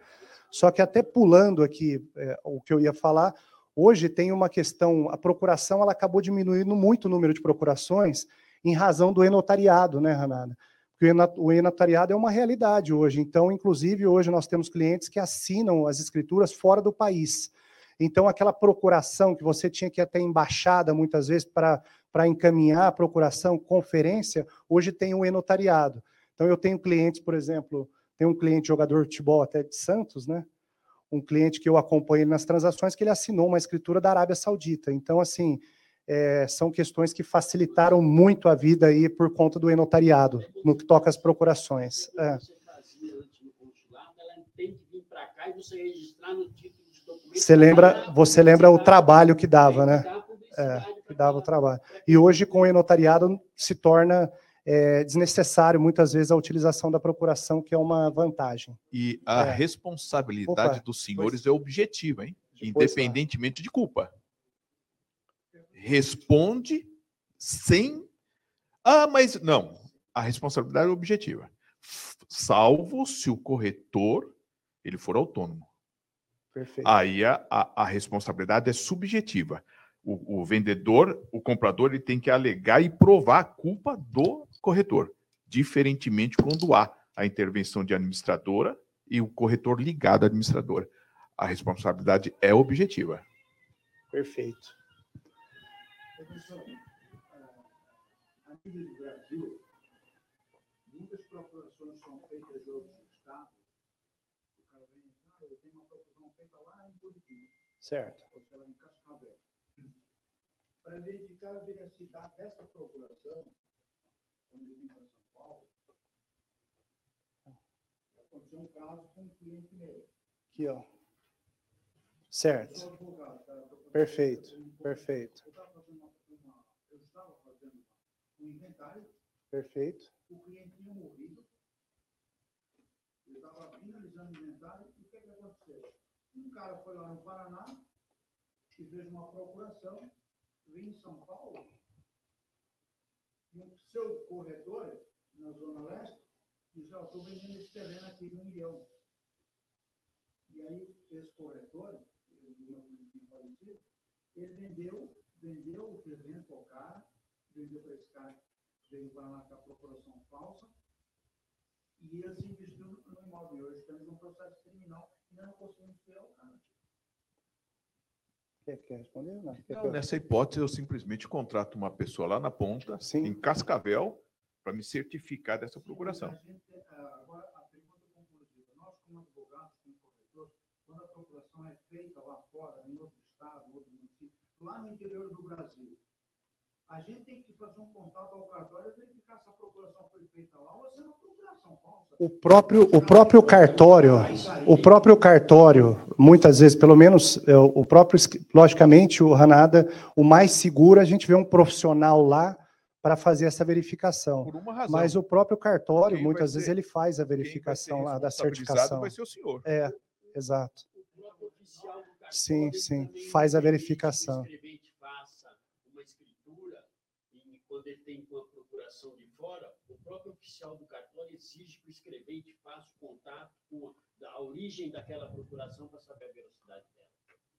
Só que até pulando aqui é, o que eu ia falar, hoje tem uma questão, a procuração ela acabou diminuindo muito o número de procurações em razão do enotariado, né, Ranada? Porque o enotariado é uma realidade hoje. Então, inclusive, hoje nós temos clientes que assinam as escrituras fora do país. Então, aquela procuração que você tinha que ir até embaixada, muitas vezes, para encaminhar a procuração, conferência, hoje tem o enotariado. Então, eu tenho clientes, por exemplo, tem um cliente jogador de futebol até de Santos, né? Um cliente que eu acompanho nas transações que ele assinou uma escritura da Arábia Saudita. Então, assim, é, são questões que facilitaram muito a vida aí por conta do enotariado, no que toca às procurações. É. Você lembra, você lembra o trabalho que dava, né? É, que dava o trabalho. E hoje, com o enotariado, se torna é desnecessário, muitas vezes, a utilização da procuração, que é uma vantagem. E a é. responsabilidade Opa, dos senhores pois... é objetiva, hein? independentemente de culpa. Responde sem. Ah, mas não. A responsabilidade é objetiva. Salvo se o corretor ele for autônomo. Perfeito. Aí a, a, a responsabilidade é subjetiva o, o, vendedor, o comprador, ele tem que alegar e provar a culpa do corretor, diferentemente quando há a intervenção de administradora e o corretor ligado à administradora. A responsabilidade é objetiva. Perfeito. Professor, a nível do Brasil, muitas procurações são feitas em outros estados. O cara vem, ah, eu tenho uma procuração feita lá em Curitiba. Certo. Ou lá, em Cascavel. Para verificar a veracidade dessa procuração, quando ele vem para São Paulo, aconteceu um caso com um cliente meu. Aqui, ó. Certo. Perfeito, perfeito. Eu uma, uma, eu estava fazendo um inventário, Perfeito. o cliente tinha morrido, eu estava finalizando o inventário, e o que, que aconteceu? Um cara foi lá no Paraná e fez uma procuração, veio em São Paulo, e o seu corretor, na Zona Leste, disse, ó, estou vendendo esse terreno aqui de um milhão. E aí, esse corretor, falecido, ele vendeu, vendeu o terreno para o cara, vendeu para esse cara, veio para lá com a procuração falsa, e eles investiram no imóvel. Hoje estamos num processo criminal e não conseguimos ter o cara. Quer, quer responder? Não. Então, nessa hipótese, eu simplesmente contrato uma pessoa lá na ponta, Sim. em Cascavel, para me certificar dessa procuração. A gente, ah, agora, a pergunta conclusiva. Nós, como advogados, como corretores, quando a procuração é feita lá fora, em outro estado, outro município, lá no interior do Brasil, a gente tem que fazer um contato ao cartório e verificar se a procuração foi feita lá ou se é uma procuração falsa. O próprio, o próprio cartório, o próprio cartório, muitas vezes, pelo menos é, o próprio, logicamente, o Ranada, o mais seguro, a gente vê um profissional lá para fazer essa verificação. Por uma razão. Mas o próprio cartório, Quem muitas vezes, ser- ele faz a verificação lá da certificação. Vai ser o senhor. É, exato. O próprio oficial do cartório Sim, sim, faz a verificação. Escrevente faça uma escritura tem uma procuração de fora, o próprio oficial do cartório exige que o escrevente faça o contato com a, a origem daquela procuração para saber a velocidade dela.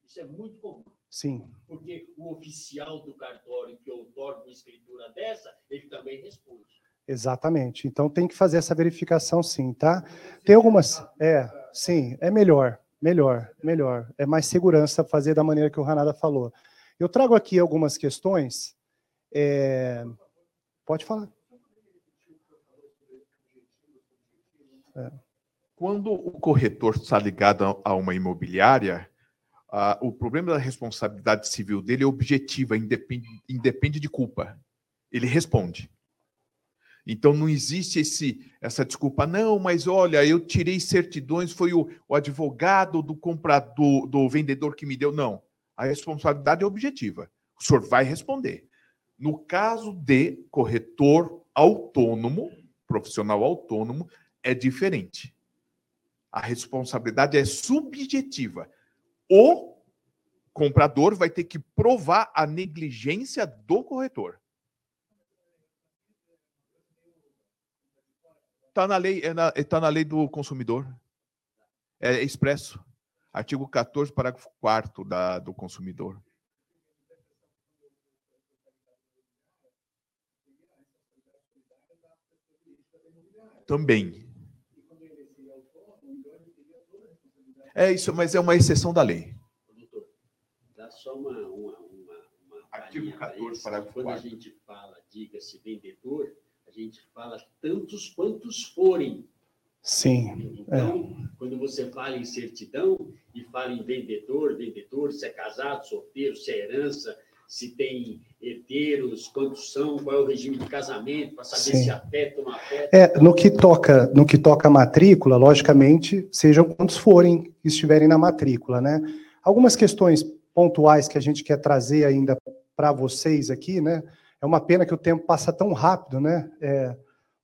Isso é muito comum, Sim, porque o oficial do cartório que outorga uma escritura dessa, ele também responde. exatamente. Então tem que fazer essa verificação sim, tá? Tem algumas. É, sim, é melhor, melhor, melhor. É mais segurança fazer da maneira que o Ranada falou. Eu trago aqui algumas questões. É, Pode falar. Quando o corretor está ligado a- a uma imobiliária, ah, o problema da responsabilidade civil dele é objetiva, independe, independe de culpa. Ele responde. Então não existe esse, essa desculpa, não, mas olha, eu tirei certidões, foi o, o advogado do comprador, do vendedor que me deu. Não. A responsabilidade é objetiva. O senhor vai responder. No caso de corretor autônomo, profissional autônomo, é diferente. A responsabilidade é subjetiva. O comprador vai ter que provar a negligência do corretor. Está na lei, é na, tá na lei do consumidor. É expresso. Artigo 14, parágrafo 4 da, do consumidor. Também. É isso, mas é uma exceção da lei. Doutor, dá só uma. uma, uma, uma Artigo palhinha pra 14, isso. parágrafo Quando a 4. gente fala, diga-se vendedor, a gente fala tantos quantos forem. Sim, Então, quando você fala em certidão e fala em vendedor, vendedor, se é casado, solteiro, se é herança, se tem herdeiros, quantos são, qual é o regime de casamento, para saber Sim. se afeta ou não afeta. É, no que toca, no que toca a matrícula, logicamente, sejam quantos forem que estiverem na matrícula, né? Algumas questões pontuais que a gente quer trazer ainda para vocês aqui, né? É uma pena que o tempo passa tão rápido, né? É,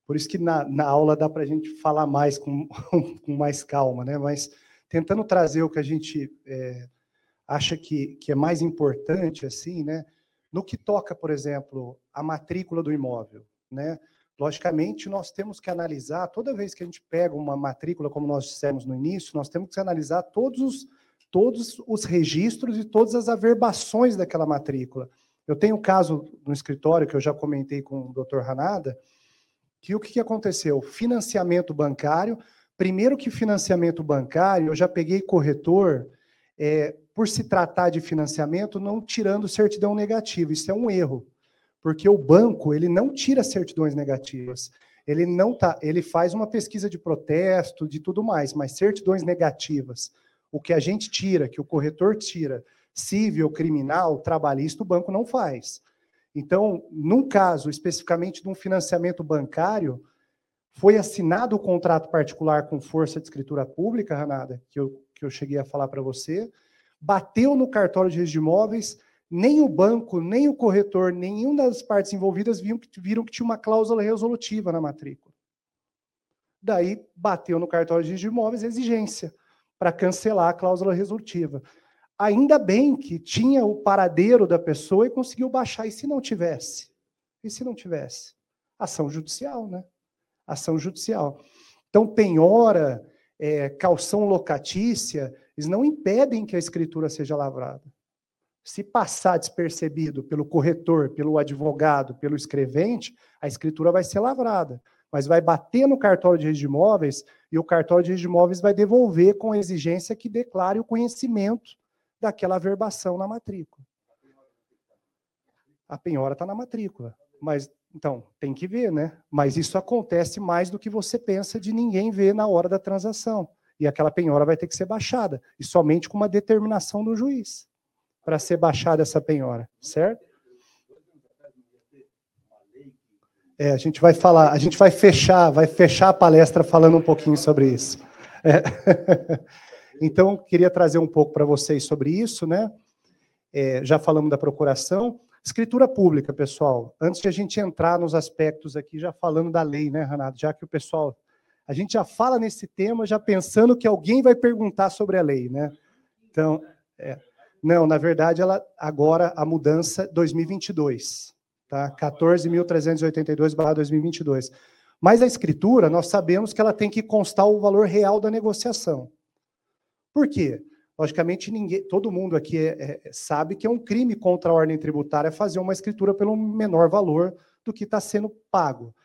por isso que na, na aula dá para a gente falar mais com, com mais calma, né? Mas tentando trazer o que a gente é, acha que, que é mais importante, assim, né? No que toca, por exemplo, a matrícula do imóvel, né? Logicamente, nós temos que analisar, toda vez que a gente pega uma matrícula, como nós dissemos no início, nós temos que analisar todos os, todos os registros e todas as averbações daquela matrícula. Eu tenho um caso no escritório que eu já comentei com o doutor Ranada, que o que aconteceu? Financiamento bancário. Primeiro que financiamento bancário, eu já peguei corretor é, por se tratar de financiamento, não tirando certidão negativa. Isso é um erro, porque o banco ele não tira certidões negativas. Ele não tá, ele faz uma pesquisa de protesto, de tudo mais, mas certidões negativas, o que a gente tira, que o corretor tira, civil, criminal, trabalhista, o banco não faz. Então, num caso especificamente de um financiamento bancário, foi assinado o contrato particular com força de escritura pública, Ranada, que eu, que eu cheguei a falar para você, bateu no cartório de registro de imóveis, nem o banco, nem o corretor, nenhuma das partes envolvidas viram que, viram que tinha uma cláusula resolutiva na matrícula. Daí bateu no cartório de registro de imóveis exigência para cancelar a cláusula resolutiva. Ainda bem que tinha o paradeiro da pessoa e conseguiu baixar. E se não tivesse? E se não tivesse? Ação judicial, né? Ação judicial. Então, penhora, é, calção locatícia, eles não impedem que a escritura seja lavrada. Se passar despercebido pelo corretor, pelo advogado, pelo escrevente, a escritura vai ser lavrada. Mas vai bater no cartório de imóveis e o cartório de imóveis vai devolver com a exigência que declare o conhecimento daquela averbação na matrícula. A penhora está na matrícula. Mas, então, tem que ver, né? Mas isso acontece mais do que você pensa de ninguém ver na hora da transação e aquela penhora vai ter que ser baixada, e somente com uma determinação do juiz para ser baixada essa penhora, certo? É, a gente vai falar, a gente vai fechar, vai fechar a palestra falando um pouquinho sobre isso. É. Então, queria trazer um pouco para vocês sobre isso, né? É, já falamos da procuração. Escritura pública, pessoal. Antes de a gente entrar nos aspectos aqui, já falando da lei, né, Renato? Já que o pessoal a gente já fala nesse tema já pensando que alguém vai perguntar sobre a lei, né? Então, é, não, na verdade, ela agora a mudança 2022, tá? 14.382/2022. Mas a escritura, nós sabemos que ela tem que constar o valor real da negociação. Por quê? Logicamente, ninguém, todo mundo aqui é, é, sabe que é um crime contra a ordem tributária fazer uma escritura pelo menor valor do que está sendo pago.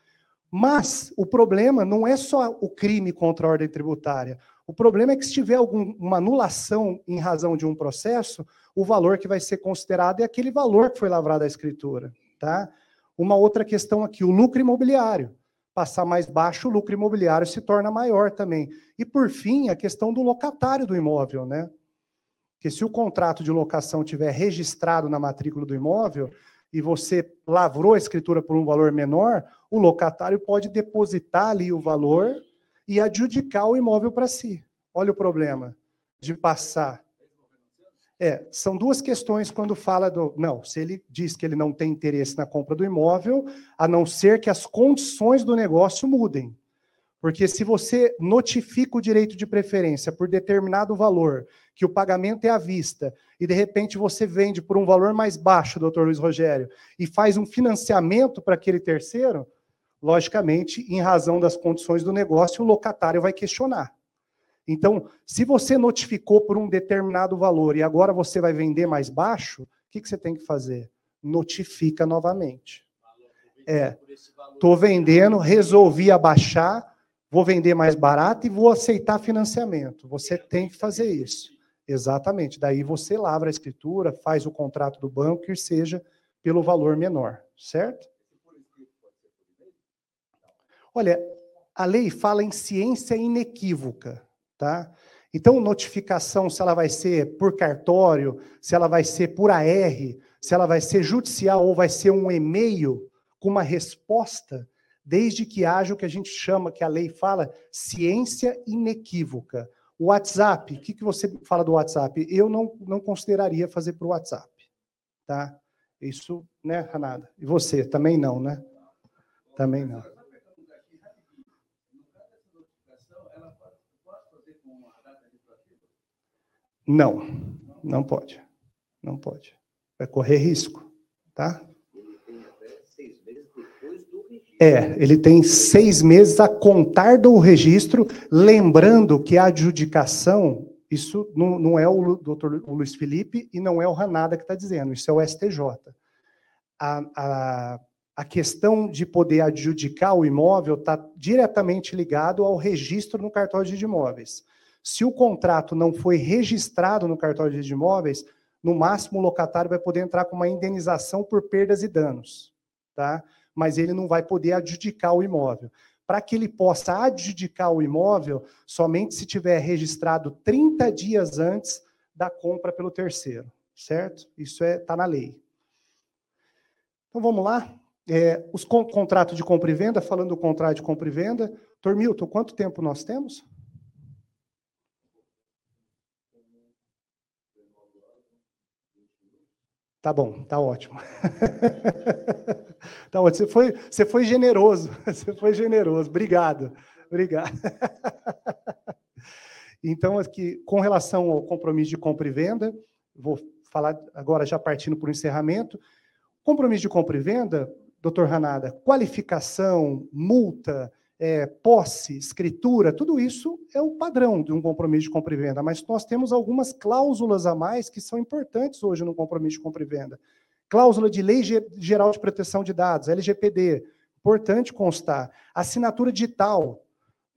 Mas o problema não é só o crime contra a ordem tributária. O problema é que se tiver alguma anulação em razão de um processo, o valor que vai ser considerado é aquele valor que foi lavrado à escritura. Tá? Uma outra questão aqui, o lucro imobiliário. Passar mais baixo, o lucro imobiliário se torna maior também. E, por fim, a questão do locatário do imóvel. Né? Porque se o contrato de locação tiver registrado na matrícula do imóvel, e você lavrou a escritura por um valor menor, o locatário pode depositar ali o valor e adjudicar o imóvel para si. Olha o problema de passar. É, são duas questões quando fala do. Não, se ele diz que ele não tem interesse na compra do imóvel, a não ser que as condições do negócio mudem. Porque se você notifica o direito de preferência por determinado valor, que o pagamento é à vista, e de repente você vende por um valor mais baixo, doutor Luiz Rogério, e faz um financiamento para aquele terceiro, logicamente, em razão das condições do negócio, o locatário vai questionar. Então, se você notificou por um determinado valor e agora você vai vender mais baixo, o que, que você tem que fazer? Notifica novamente. É, estou vendendo, resolvi abaixar, vou vender mais barato e vou aceitar financiamento. Você tem que fazer isso. Exatamente. Daí você lavra a escritura, faz o contrato do banco que seja pelo valor menor, certo? Olha, a lei fala em ciência inequívoca, tá? Então, notificação, se ela vai ser por cartório, se ela vai ser por AR, se ela vai ser judicial ou vai ser um e-mail com uma resposta, desde que haja o que a gente chama, que a lei fala, ciência inequívoca. O WhatsApp, o que, que você fala do WhatsApp? Eu não, não consideraria fazer para o WhatsApp. Tá? Isso, né, Ranada? E você, também não, né? Também não. Não, não pode. Não pode. Vai correr risco, tá? É, ele tem seis meses a contar do registro, lembrando que a adjudicação, isso não, não é o doutor Luiz Felipe e não é o Ranada que está dizendo, isso é o STJ. A, a, a questão de poder adjudicar o imóvel está diretamente ligado ao registro no cartório de imóveis. Se o contrato não foi registrado no cartório de imóveis, no máximo o locatário vai poder entrar com uma indenização por perdas e danos, tá? Mas ele não vai poder adjudicar o imóvel. Para que ele possa adjudicar o imóvel, somente se tiver registrado 30 dias antes da compra pelo terceiro, certo? Isso está é, tá na lei. Então vamos lá. É, os con contratos de compra e venda, falando do contrato de compra e venda. Tormilton, quanto tempo nós temos? Tá bom, tá ótimo. tá ótimo. Você foi, você foi generoso. Você foi generoso. Obrigado. Obrigado. Então, aqui, com relação ao compromisso de compra e venda, vou falar agora já partindo para o encerramento. Compromisso de compra e venda, doutor Ranada, qualificação, multa, é, posse, escritura, tudo isso é o padrão de um compromisso de compra e venda, mas nós temos algumas cláusulas a mais que são importantes hoje no compromisso de compra e venda. Cláusula de Lei Geral de Proteção de Dados, LGPD, importante constar. Assinatura digital,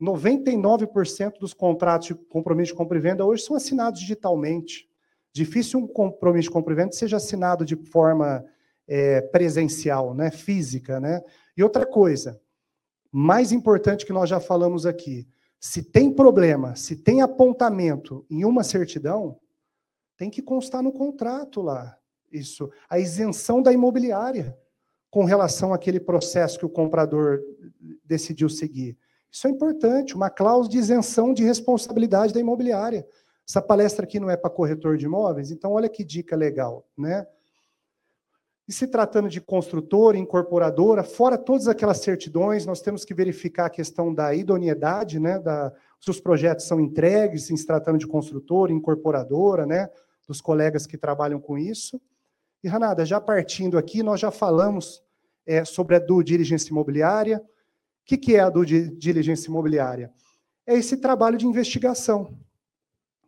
99% dos contratos de compromisso de compra e venda hoje são assinados digitalmente. Difícil um compromisso de compra e venda seja assinado de forma é, presencial, né, física. Né? E outra coisa, mais importante que nós já falamos aqui, se tem problema, se tem apontamento em uma certidão, tem que constar no contrato lá. Isso, a isenção da imobiliária com relação àquele processo que o comprador decidiu seguir. Isso é importante, uma cláusula de isenção de responsabilidade da imobiliária. Essa palestra aqui não é para corretor de imóveis, então olha que dica legal, né? E se tratando de construtora, incorporadora, fora todas aquelas certidões, nós temos que verificar a questão da idoneidade, né, da, se os projetos são entregues, se tratando de construtora, incorporadora, né, dos colegas que trabalham com isso. E, Ranada, já partindo aqui, nós já falamos é, sobre a due diligence imobiliária. O que, que é a due diligence imobiliária? É esse trabalho de investigação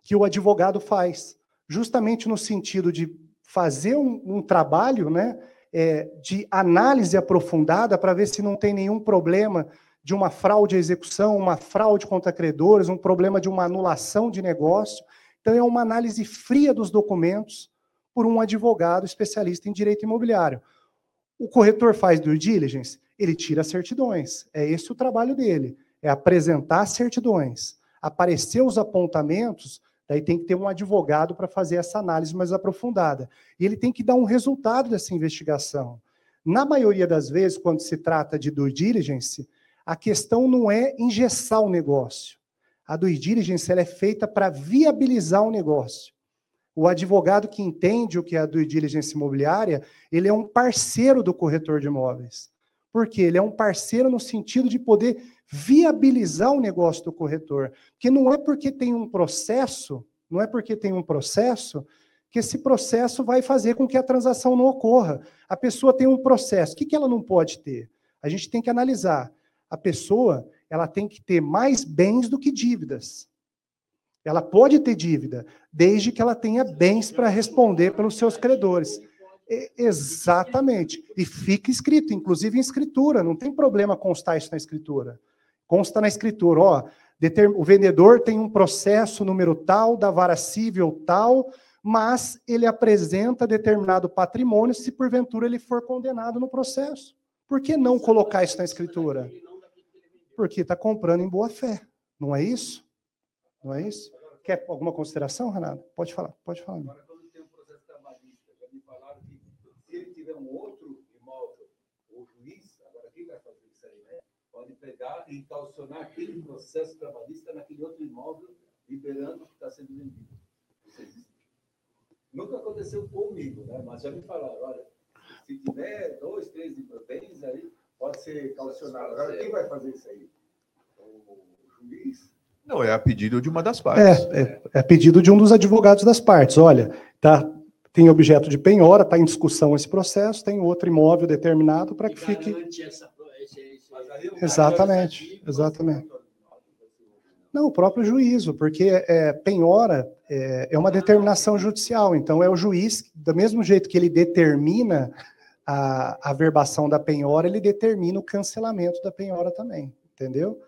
que o advogado faz, justamente no sentido de fazer um, um trabalho né, é, de análise aprofundada para ver se não tem nenhum problema de uma fraude à execução, uma fraude contra credores, um problema de uma anulação de negócio. Então, é uma análise fria dos documentos por um advogado especialista em direito imobiliário. O corretor faz due diligence, ele tira certidões. É esse o trabalho dele, é apresentar certidões, aparecer os apontamentos Daí tem que ter um advogado para fazer essa análise mais aprofundada. E ele tem que dar um resultado dessa investigação. Na maioria das vezes, quando se trata de due diligence, a questão não é engessar o negócio. A due diligence ela é feita para viabilizar o negócio. O advogado que entende o que é a due diligence imobiliária, ele é um parceiro do corretor de imóveis. Por quê? Ele é um parceiro no sentido de poder viabilizar o negócio do corretor. Porque não é porque tem um processo, não é porque tem um processo que esse processo vai fazer com que a transação não ocorra. A pessoa tem um processo, o que, que ela não pode ter? A gente tem que analisar. A pessoa ela tem que ter mais bens do que dívidas. Ela pode ter dívida, desde que ela tenha bens para responder pelos seus credores. Exatamente. E fica escrito, inclusive em escritura, não tem problema constar isso na escritura. Consta na escritura, ó, o vendedor tem um processo número tal, da vara civil tal, mas ele apresenta determinado patrimônio se porventura ele for condenado no processo. Por que não colocar isso na escritura? Porque está comprando em boa fé. Não é isso? Não é isso? Quer alguma consideração, Renato? Pode falar, pode falar. Agora, quando tem um processo trabalhista, já me falaram que se ele tiver um outro imóvel, o juiz, agora quem vai fazer isso aí, né? E calcionar aquele processo trabalhista naquele outro imóvel, liberando o que está sendo vendido. Nunca aconteceu comigo, né? mas já me falaram, olha, se tiver dois, três bens, aí pode ser calcionado. Agora, quem vai fazer isso aí? O juiz? Não, é a pedido de uma das partes. É, é, é a pedido de um dos advogados das partes. Olha, tá, tem objeto de penhora, está em discussão esse processo, tem outro imóvel determinado para que fique. Essa Exatamente, exatamente. Não, o próprio juízo, porque é, penhora é, é, uma determinação judicial, então é o juiz, do mesmo jeito que ele determina a, a verbação da penhora, ele determina o cancelamento da penhora também, entendeu?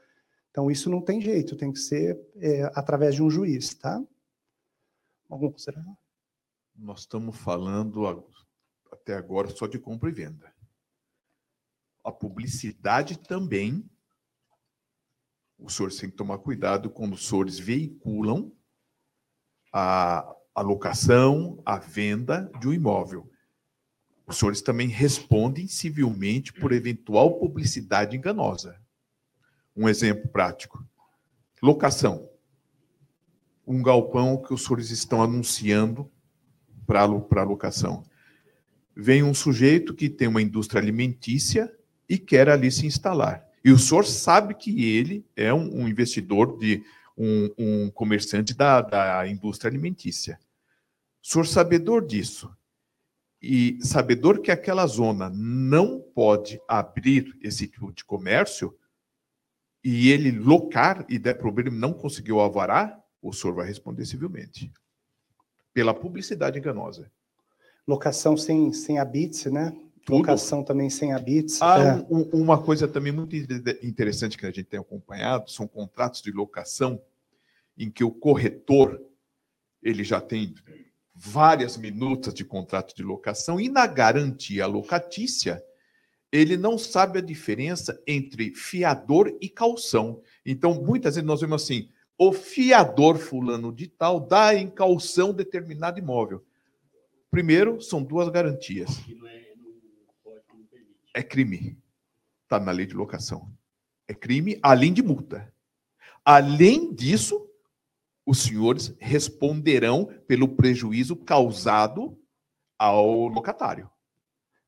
Então, isso não tem jeito, tem que ser é, através de um juiz, tá? Algum consideração? Nós estamos falando até agora só de compra e venda. A publicidade também, os senhores têm que tomar cuidado quando os senhores veiculam a, a locação, a venda de um imóvel. Os senhores também respondem civilmente por eventual publicidade enganosa. Um exemplo prático: locação. Um galpão que os senhores estão anunciando para locação. Vem um sujeito que tem uma indústria alimentícia e quer ali se instalar. E o senhor sabe que ele é um, um investidor de um, um comerciante da, da indústria alimentícia. O senhor sabedor disso e sabedor que aquela zona não pode abrir esse tipo de comércio, e ele locar e der problema não conseguiu alvará, o senhor vai responder civilmente. Pela publicidade enganosa. Locação sem, sem habits, né? Tudo. Locação também sem habits. Ah, é. um, uma coisa também muito interessante que a gente tem acompanhado são contratos de locação em que o corretor ele já tem várias minutas de contrato de locação e na garantia locatícia ele não sabe a diferença entre fiador e calção. Então, muitas vezes nós vemos assim: o fiador fulano de tal dá em calção determinado imóvel. Primeiro, são duas garantias. É crime. Está na lei de locação. É crime, além de multa. Além disso, os senhores responderão pelo prejuízo causado ao locatário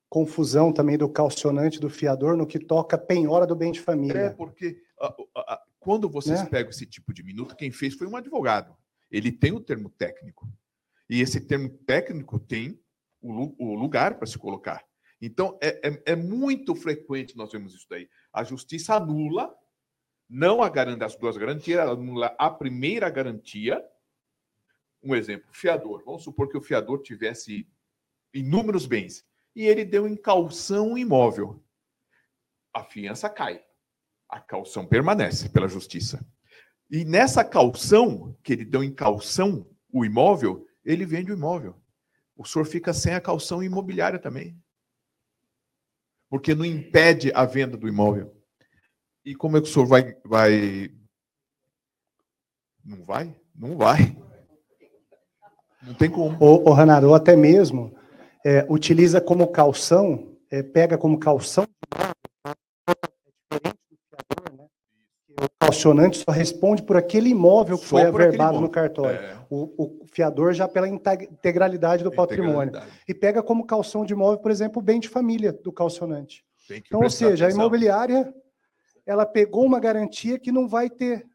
confusão também do calcionante do fiador no que toca penhora do bem de família. É, porque a, a, quando vocês né? pegam esse tipo de minuto, quem fez foi um advogado. Ele tem o termo técnico. E esse termo técnico tem o, o lugar para se colocar. Então, é, é, é, muito frequente nós vemos isso daí. A justiça anula, não a garante as duas garantias, anula a primeira garantia. Um exemplo, fiador. Vamos supor que o fiador tivesse inúmeros bens e ele deu em calção imóvel. A fiança cai. A calção permanece pela justiça. E nessa calção, que ele deu em calção o imóvel, ele vende o imóvel. O senhor fica sem a calção imobiliária também. Porque não impede a venda do imóvel. E como é que o senhor vai. vai... Não vai? Não vai. Não tem como. O, o até mesmo é, utiliza como calção, é, pega como calção né? O calcionante só responde por aquele imóvel que só foi averbado no cartório. É. O, o, fiador já pela integralidade do patrimônio. E pega como calção de imóvel, por exemplo, o bem de família do calcionante. Então, ou seja, atenção. a imobiliária ela pegou uma garantia que não vai ter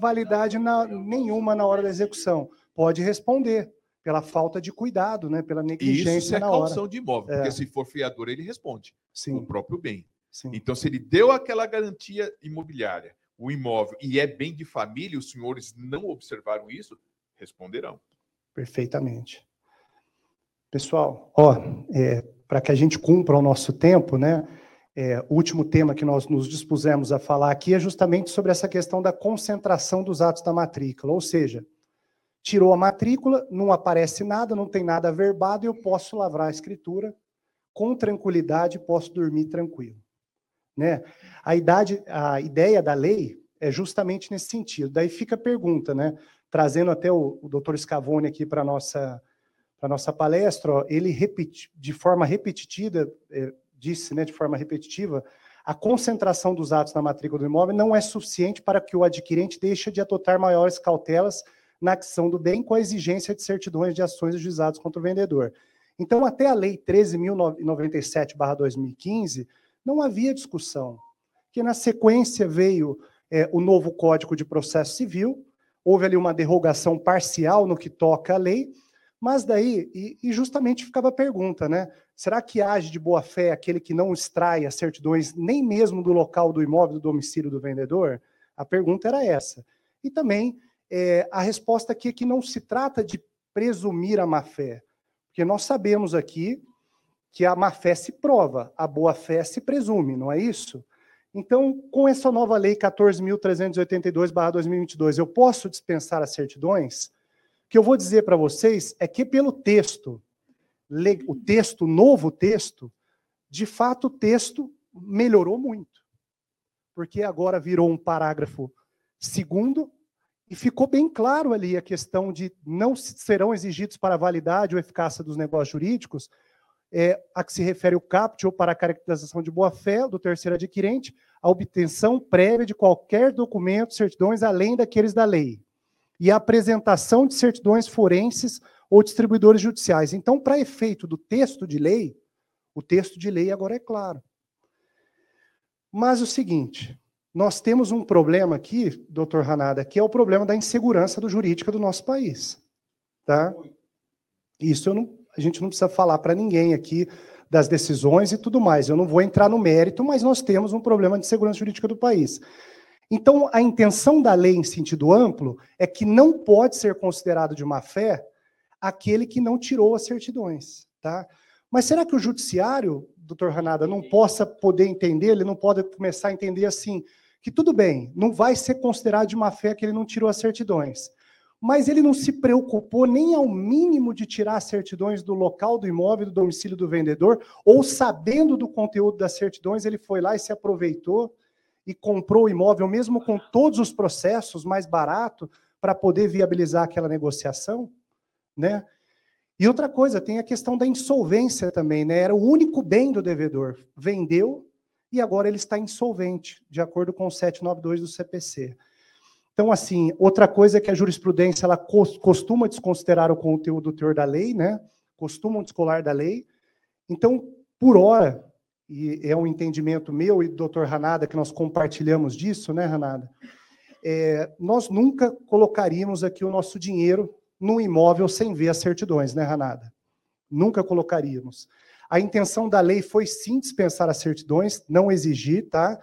validade na, nenhuma na hora da execução. Pode responder pela falta de cuidado, né? pela negligência Isso é na calção de imóvel, é. porque se for fiador, ele responde Sim. o próprio bem. Sim. Então, se ele deu aquela garantia imobiliária, o imóvel, e é bem de família, os senhores não observaram isso, responderão. Perfeitamente. Pessoal, ó, é, para que a gente cumpra o nosso tempo, né? É, o último tema que nós nos dispusemos a falar aqui é justamente sobre essa questão da concentração dos atos da matrícula, ou seja, Tirou a matrícula, não aparece nada, não tem nada verbado, e eu posso lavrar a escritura com tranquilidade, posso dormir tranquilo. Né? A, idade, a ideia da lei é justamente nesse sentido. Daí fica a pergunta, né? trazendo até o, o doutor Scavone aqui para a nossa, nossa palestra, ó, ele repeti, de forma repetitiva, é, disse né, de forma repetitiva, a concentração dos atos na matrícula do imóvel não é suficiente para que o adquirente deixe de adotar maiores cautelas na aquisição do bem com a exigência de certidões de ações ajuizadas contra o vendedor. Então, até a Lei 13.097-2015, não havia discussão, que na sequência veio é, o novo Código de Processo Civil, houve ali uma derrogação parcial no que toca à lei, mas daí, e, e, justamente ficava a pergunta, né? Será que age de boa fé aquele que não extrai as certidões nem mesmo do local do imóvel do domicílio do vendedor? A pergunta era essa. E também é, a resposta aqui é que não se trata de presumir a má-fé, porque nós sabemos aqui que a má-fé se prova, a boa-fé se presume, não é isso? Então, com essa nova lei 14.382/2022, eu posso dispensar as certidões? O que eu vou dizer para vocês é que pelo texto, o texto, novo texto, de fato o texto melhorou muito. Porque agora virou um parágrafo segundo e ficou bem claro ali a questão de não serão exigidos para a validade ou eficácia dos negócios jurídicos é, a que se refere o CAPT ou para a caracterização de boa-fé do terceiro adquirente, a obtenção prévia de qualquer documento, certidões, além daqueles da lei, e a apresentação de certidões forenses ou distribuidores judiciais. Então, para efeito do texto de lei, o texto de lei agora é claro. Mas o seguinte, nós temos um problema aqui, doutor Ranada, que é o problema da insegurança do jurídica do nosso país. Tá? Isso não, a gente não precisa falar para ninguém aqui das decisões e tudo mais. Eu não vou entrar no mérito, mas nós temos um problema de segurança jurídica do país. Então, a intenção da lei em sentido amplo é que não pode ser considerado de má fé aquele que não tirou as certidões, tá? Mas será que o judiciário, doutor Ranada, não possa poder entender, ele não pode começar a entender assim, que tudo bem, não vai ser considerado de má fé que ele não tirou as certidões mas ele não se preocupou nem ao mínimo de tirar as certidões do local do imóvel, do domicílio do vendedor, ou sabendo do conteúdo das certidões, ele foi lá e se aproveitou e comprou o imóvel, mesmo com todos os processos mais barato, para poder viabilizar aquela negociação, né? E outra coisa, tem a questão da insolvência também, né? Era o único bem do devedor, vendeu e agora ele está insolvente, de acordo com o 792 do CPC. Então, assim, outra coisa é que a jurisprudência ela costuma desconsiderar o conteúdo do teor da lei, né? Costumam descolar da lei. Então, por hora, e é um entendimento meu e do Dr. Ranada que nós compartilhamos disso, né, Ranada? É, nós nunca colocaríamos aqui o nosso dinheiro no imóvel sem ver as certidões, né, Ranada? Nunca colocaríamos. A intenção da lei foi sim dispensar as certidões, não exigir, tá?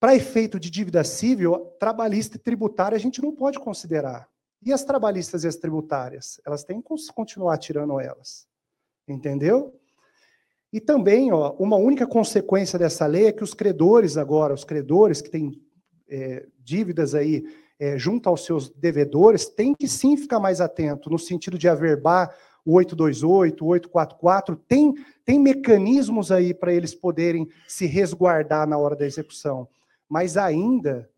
Para efeito de dívida civil, trabalhista e tributária a gente não pode considerar. E as trabalhistas e as tributárias? Elas têm que continuar tirando elas. Entendeu? E também, ó, uma única consequência dessa lei é que os credores agora, os credores que têm é, dívidas aí é, junto aos seus devedores, têm que sim ficar mais atento no sentido de averbar o 828, o 844, tem, tem mecanismos aí para eles poderem se resguardar na hora da execução. Mas ainda,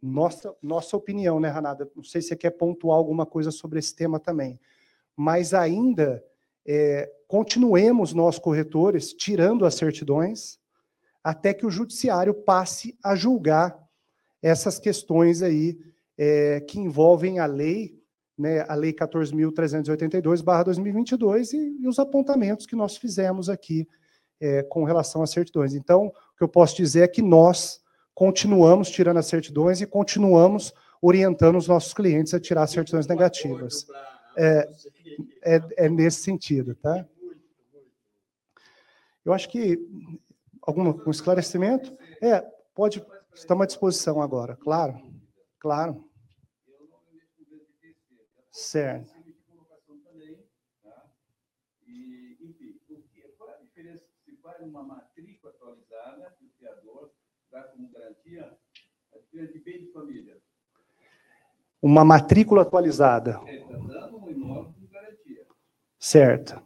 nossa, nossa opinião, né, Ranada? Não sei se você quer pontuar alguma coisa sobre esse tema também. Mas ainda, é, continuemos nós, corretores, tirando as certidões, até que o judiciário passe a julgar essas questões aí é, que envolvem a lei, né, a lei 14.382/2022 e, e, os apontamentos que nós fizemos aqui é, com relação às certidões. Então, o que eu posso dizer é que nós continuamos tirando as certidões e continuamos orientando os nossos clientes a tirar as certidões negativas. É, é, é nesse sentido, tá? Eu acho que algum um esclarecimento? É, pode, estamos à disposição agora, claro, claro. Certo. uma matrícula atualizada que o criador dá como garantia a de bem de família. Uma matrícula atualizada. Certo.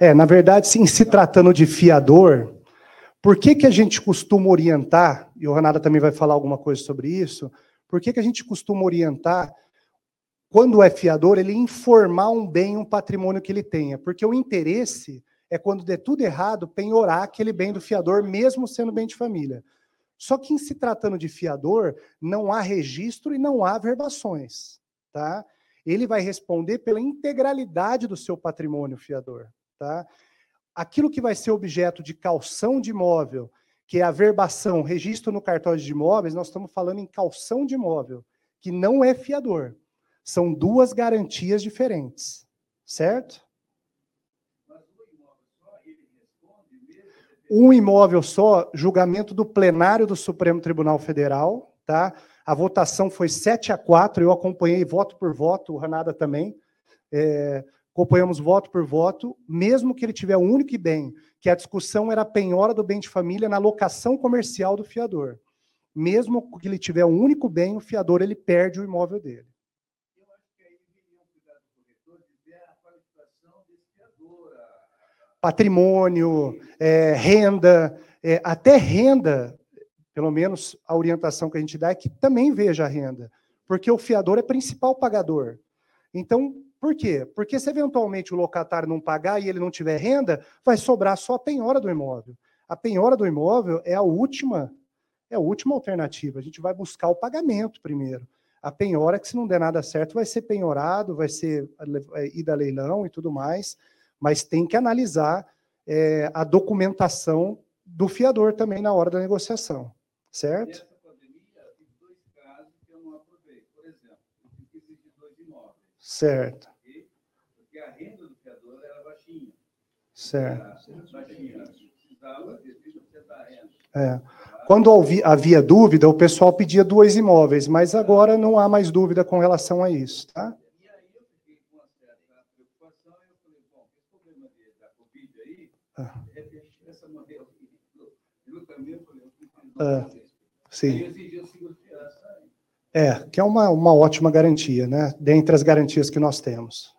É, na verdade, sim, se tratando de fiador, por que, que a gente costuma orientar, e o Renata também vai falar alguma coisa sobre isso, por que, que a gente costuma orientar, quando é fiador, ele informar um bem, um patrimônio que ele tenha? Porque o interesse é quando der tudo errado, penhorar aquele bem do fiador, mesmo sendo bem de família. Só que em se tratando de fiador, não há registro e não há verbações, tá? Ele vai responder pela integralidade do seu patrimônio fiador, tá? Aquilo que vai ser objeto de calção de imóvel, que é a verbação, registro no cartório de imóveis, nós estamos falando em calção de imóvel, que não é fiador. São duas garantias diferentes, certo? Um imóvel só, julgamento do plenário do Supremo Tribunal Federal, tá? A votação foi 7 a 4, eu acompanhei voto por voto, o Ranada também, é, acompanhamos voto por voto, mesmo que ele tiver o único bem, que a discussão era a penhora do bem de família na locação comercial do fiador. Mesmo que ele tiver o único bem, o fiador ele perde o imóvel dele. Patrimônio, é, renda, é, até renda, pelo menos a orientação que a gente dá é que também veja a renda, porque o fiador é principal pagador. Então, por quê? Porque se eventualmente o locatário não pagar e ele não tiver renda, vai sobrar só a penhora do imóvel. A penhora do imóvel é a última, é a última alternativa. A gente vai buscar o pagamento primeiro. A penhora, que se não der nada certo, vai ser penhorado, vai ser é, ida a leilão e tudo mais, mas tem que analisar é, a documentação do fiador também na hora da negociação, certo? Certo. Porque a renda do fiador era baixinha. Certo. É. Quando havia dúvida, o pessoal pedia dois imóveis, mas agora não há mais dúvida com relação a isso, tá? E aí eu fiquei com uma certa preocupação e eu falei, bom, esse problema da Covid aí, ah. de repente, essa modelo, eu também falei, eu preciso ah. Sim. É, que é uma, uma ótima garantia, né? Dentre as garantias que nós temos.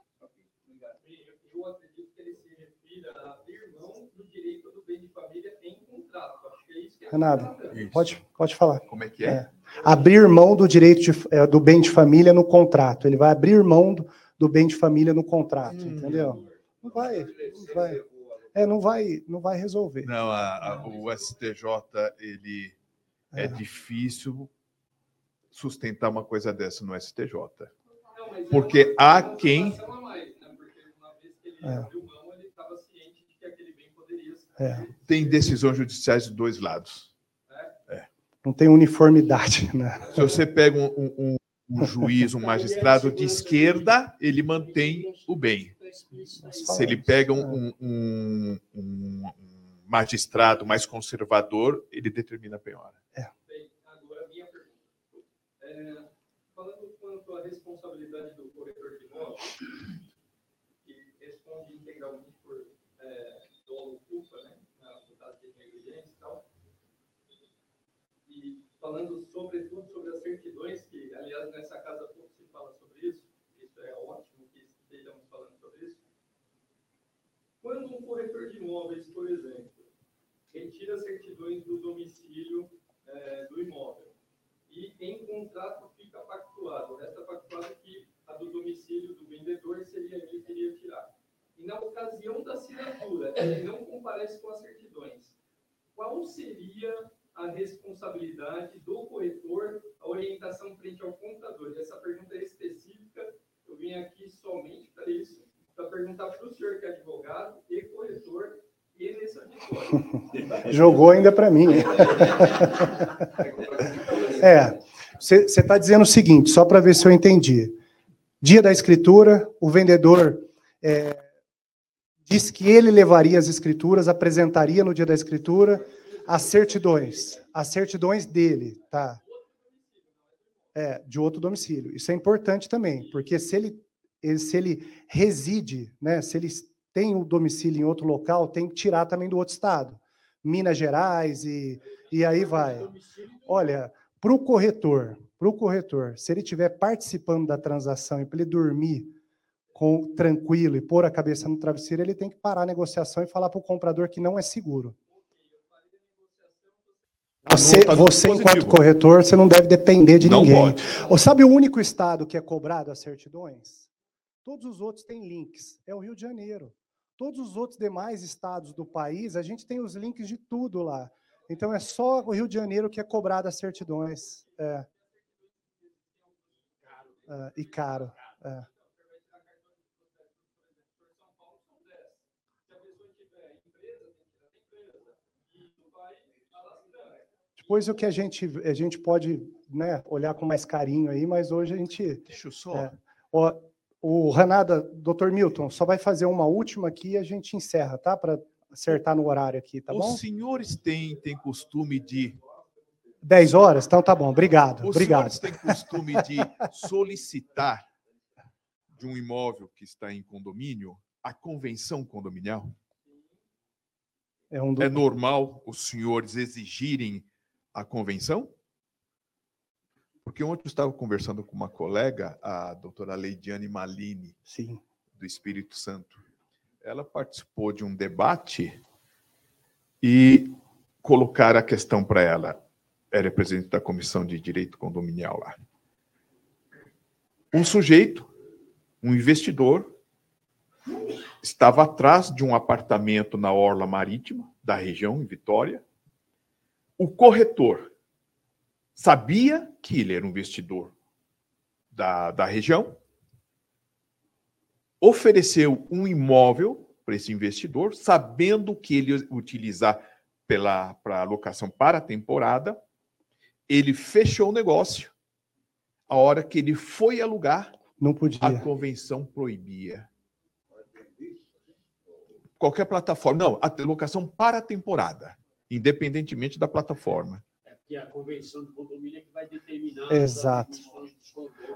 Eu acredito que ele se refira a abrir mão do direito do bem de família em contrato. Acho que é isso que é Renato, pode, pode falar. Como é que é? é. Abrir mão do direito de, é, do bem de família no contrato. Ele vai abrir mão do, do bem de família no contrato, hum. entendeu? Não vai, não vai. É, não vai, não vai resolver. Não, a, a, o STJ ele é, é difícil sustentar uma coisa dessa no STJ. Porque há quem. É. Tem decisões judiciais de dois lados. É. Não tem uniformidade. Né? Se você pega um, um, um juiz, um magistrado de esquerda, ele mantém o bem. Se ele pega um, um, um magistrado mais conservador, ele determina a penhora. É. É, falando quanto à responsabilidade do corretor de imóvel, que responde integralmente por é, dolo culpa, né, no caso de negligência e tal, e falando sobretudo sobre as certidões, que aliás nessa casa pouco se fala sobre isso, isso é ótimo que estejamos falando sobre isso. Quando um corretor de imóveis, por exemplo, retira certidões do domicílio é, do imóvel, e em contrato fica pactuado. Resta pactuado que a do domicílio do vendedor seria ele que iria tirar. E na ocasião da assinatura, ele não comparece com as certidões. Qual seria a responsabilidade do corretor, a orientação frente ao contador? Essa pergunta é específica, eu vim aqui somente para isso, para perguntar para o senhor que é advogado e corretor e nesse. Jogou ainda para mim. É, você está dizendo o seguinte, só para ver se eu entendi. Dia da escritura, o vendedor é, disse que ele levaria as escrituras, apresentaria no dia da escritura as certidões, as certidões dele, tá? É, de outro domicílio. Isso é importante também, porque se ele, se ele reside, né, se ele tem o domicílio em outro local, tem que tirar também do outro estado. Minas Gerais e, e aí vai. Olha, para o corretor, para o corretor, se ele estiver participando da transação e para ele dormir com, tranquilo e pôr a cabeça no travesseiro, ele tem que parar a negociação e falar para o comprador que não é seguro. Você, você enquanto corretor, você não deve depender de não ninguém. Ou sabe o único estado que é cobrado as certidões? Todos os outros têm links. É o Rio de Janeiro. Todos os outros demais estados do país, a gente tem os links de tudo lá. Então é só o Rio de Janeiro que é cobrado as certidões. É. É, e caro. É. Depois o que a gente, a gente pode né, olhar com mais carinho aí, mas hoje a gente. Deixa eu só. É, o, o Ranada, doutor Milton, só vai fazer uma última aqui e a gente encerra, tá? Para acertar no horário aqui, tá Os bom? Os senhores têm, têm costume de. 10 horas? Então tá bom, obrigado. Os obrigado. senhores têm costume de solicitar de um imóvel que está em condomínio a convenção condominial? É, um do... é normal os senhores exigirem a convenção? Porque ontem eu estava conversando com uma colega, a doutora Leidiane Malini, Sim. do Espírito Santo. Ela participou de um debate e colocaram a questão para ela. Era presidente da Comissão de Direito Condominial lá. Um sujeito, um investidor, estava atrás de um apartamento na Orla Marítima, da região, em Vitória. O corretor sabia que ele era um investidor da, da região, ofereceu um imóvel para esse investidor, sabendo que ele ia utilizar para alocação para a temporada, ele fechou o negócio. A hora que ele foi alugar, não podia. A convenção proibia. Qualquer plataforma. Não, a locação para a temporada, independentemente da plataforma. É que a convenção do condomínio é que vai determinar. Exato.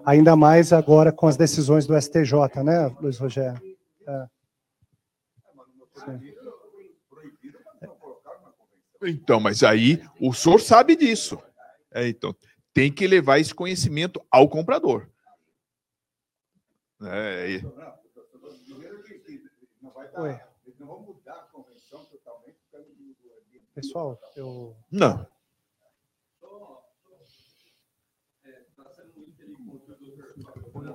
Ainda mais agora com as decisões do STJ, né, Luiz Rogério? É. Então, mas aí o senhor sabe disso. É, então, tem que levar esse conhecimento ao comprador. É, e... Oi. Pessoal, eu. Não.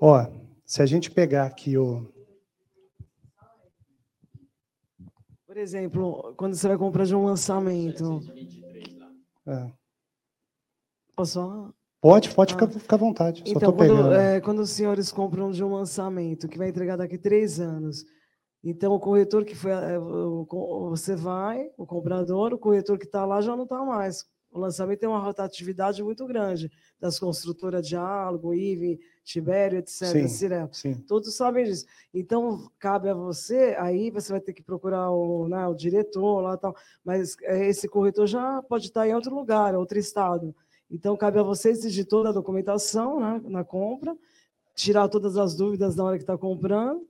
Ó, se a gente pegar aqui o. Por exemplo, quando você vai comprar de um lançamento. É. Posso falar? Pode, pode ficar, ficar à vontade. Então, quando, é, quando os senhores compram de um lançamento que vai entregar daqui três anos, então o corretor que foi. É, você vai, o comprador, o corretor que está lá já não está mais. O lançamento tem uma rotatividade muito grande das construtoras Diálogo, IVE, Tibério, etc. Sim, sim. Todos sabem disso. Então, cabe a você, aí você vai ter que procurar o, né, o diretor lá tal, mas é, esse corretor já pode estar em outro lugar, outro estado. Então, cabe a você exigir toda a documentação né, na compra, tirar todas as dúvidas na hora que está comprando,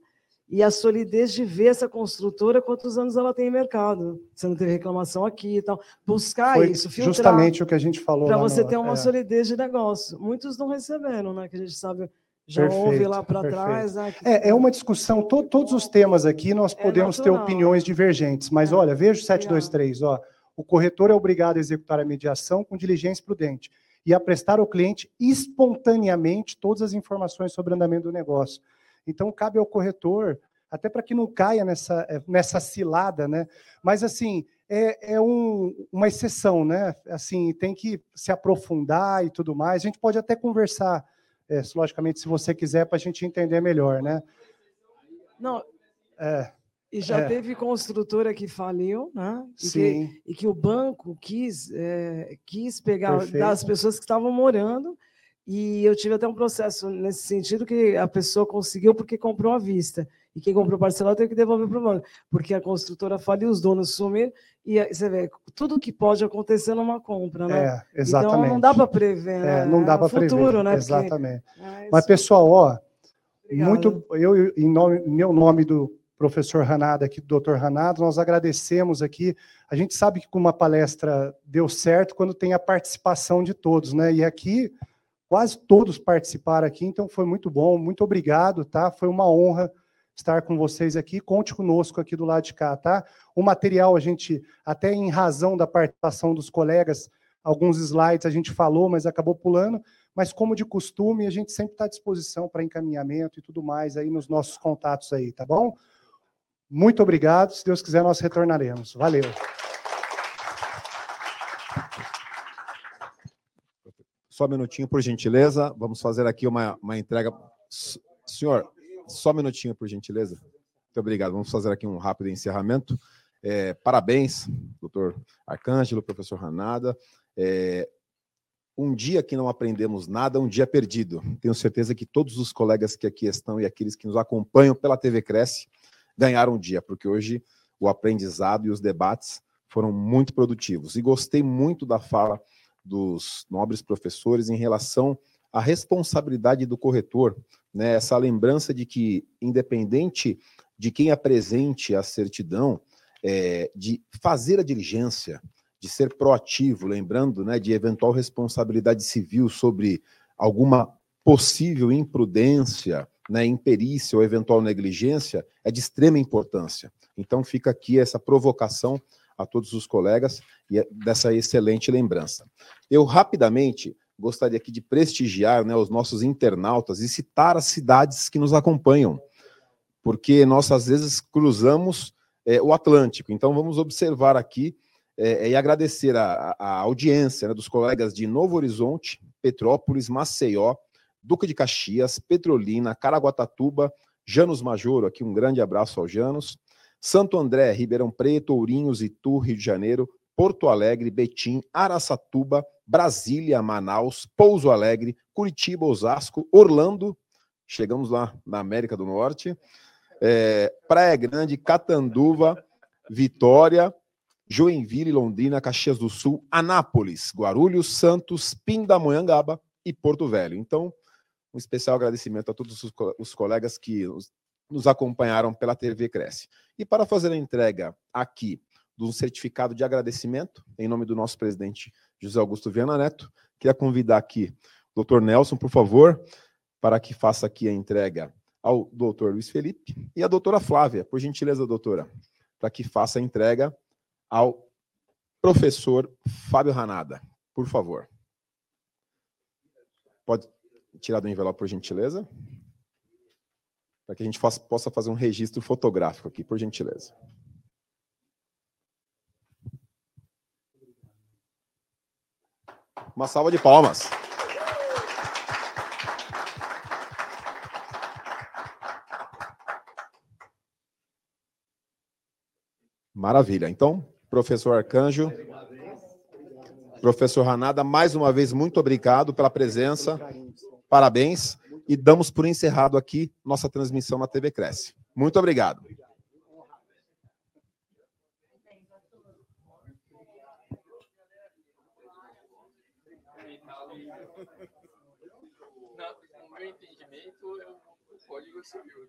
e a solidez de ver essa construtora, quantos anos ela tem em mercado. Você não teve reclamação aqui e tal. Buscar Foi isso, filtrar. Justamente o que a gente falou. Para você no, ter uma é. solidez de negócio. Muitos não receberam, né? Que a gente sabe já perfeito, houve lá para trás. Né, é, é uma discussão, to, todos os temas aqui nós é podemos é ter opiniões divergentes, mas é. olha, veja o 723, ó, o corretor é obrigado a executar a mediação com diligência prudente e a prestar ao cliente espontaneamente todas as informações sobre o andamento do negócio. Então, cabe ao corretor, até para que não caia nessa, eh, nessa cilada, né? Mas, assim, é, é um, uma exceção, né? Assim, tem que se aprofundar e tudo mais. A gente pode até conversar, é, logicamente, se você quiser, para a gente entender melhor, né? Não, é. E já é. teve construtora que faliu, né? E Sim. Que, e que o banco quis, é, quis pegar Perfeito. das pessoas que estavam morando. E eu tive até um processo nesse sentido que a pessoa conseguiu porque comprou à vista. E quem comprou parcelado teve que devolver para o banco, porque a construtora faliu, os donos sumiram. E você vê, tudo que pode acontecer numa compra, né? É, exatamente. Então não dá para prever, né? É, não dá para prever. Né? Exatamente. Porque... É Mas, pessoal, ó, muito, eu, em nome, meu nome do professor Ranada aqui, do doutor Ranada, nós agradecemos aqui. A gente sabe que com uma palestra deu certo quando tem a participação de todos, né? E aqui quase todos participaram aqui, então foi muito bom, muito obrigado, tá? Foi uma honra estar com vocês aqui. Conte conosco aqui do lado de cá, tá? O material a gente, até em razão da participação dos colegas, alguns slides a gente falou, mas acabou pulando. Mas como de costume, a gente sempre está à disposição para encaminhamento e tudo mais aí nos nossos contatos aí, tá bom? Muito obrigado. Se Deus quiser, nós retornaremos. Valeu. Só um minutinho, por gentileza. Vamos fazer aqui uma, uma entrega. Senhor, só um minutinho, por gentileza. Muito obrigado. Vamos fazer aqui um rápido encerramento. É, parabéns, doutor Arcângelo, professor Ranada. É, um dia que não aprendemos nada, um dia perdido. Tenho certeza que todos os colegas que aqui estão e aqueles que nos acompanham pela TV Cresce ganharam um dia, porque hoje o aprendizado e os debates foram muito produtivos. E gostei muito da fala dos nobres professores em relação à responsabilidade do corretor, né? essa lembrança de que, independente de quem apresente a certidão, é, de fazer a diligência, de ser proativo, lembrando né, de eventual responsabilidade civil sobre alguma possível imprudência, né, imperícia ou eventual negligência, é de extrema importância. Então fica aqui essa provocação a todos os colegas e é dessa excelente lembrança. Eu rapidamente gostaria aqui de prestigiar né, os nossos internautas e citar as cidades que nos acompanham, porque nós às vezes cruzamos é, o Atlântico. Então vamos observar aqui é, e agradecer a, a audiência né, dos colegas de Novo Horizonte, Petrópolis, Maceió, Duque de Caxias, Petrolina, Caraguatatuba, Janos Majoro, aqui um grande abraço ao Janos, Santo André, Ribeirão Preto, Ourinhos, Itu, Rio de Janeiro, Porto Alegre, Betim, Araçatuba, Brasília, Manaus, Pouso Alegre, Curitiba, Osasco, Orlando, chegamos lá na América do Norte, é, Praia Grande, Catanduva, Vitória, Joinville, Londrina, Caxias do Sul, Anápolis, Guarulhos, Santos, Pindamonhangaba e Porto Velho. Então, um especial agradecimento a todos os, os colegas que nos acompanharam pela TV Cresce. E para fazer a entrega aqui do certificado de agradecimento, em nome do nosso presidente José Augusto Viana Neto, queria convidar aqui o doutor Nelson, por favor, para que faça aqui a entrega ao doutor Luiz Felipe e a doutora Flávia, por gentileza, doutora, para que faça a entrega ao professor Fábio Ranada, por favor. Pode tirar do envelope, por gentileza? Para que a gente faça, possa fazer um registro fotográfico aqui, por gentileza. Uma salva de palmas. Maravilha. Então, professor Arcanjo, professor Ranada, mais uma vez, muito obrigado pela presença. Parabéns e damos por encerrado aqui nossa transmissão na TV Cresce. Muito obrigado. Entendimento, o código civil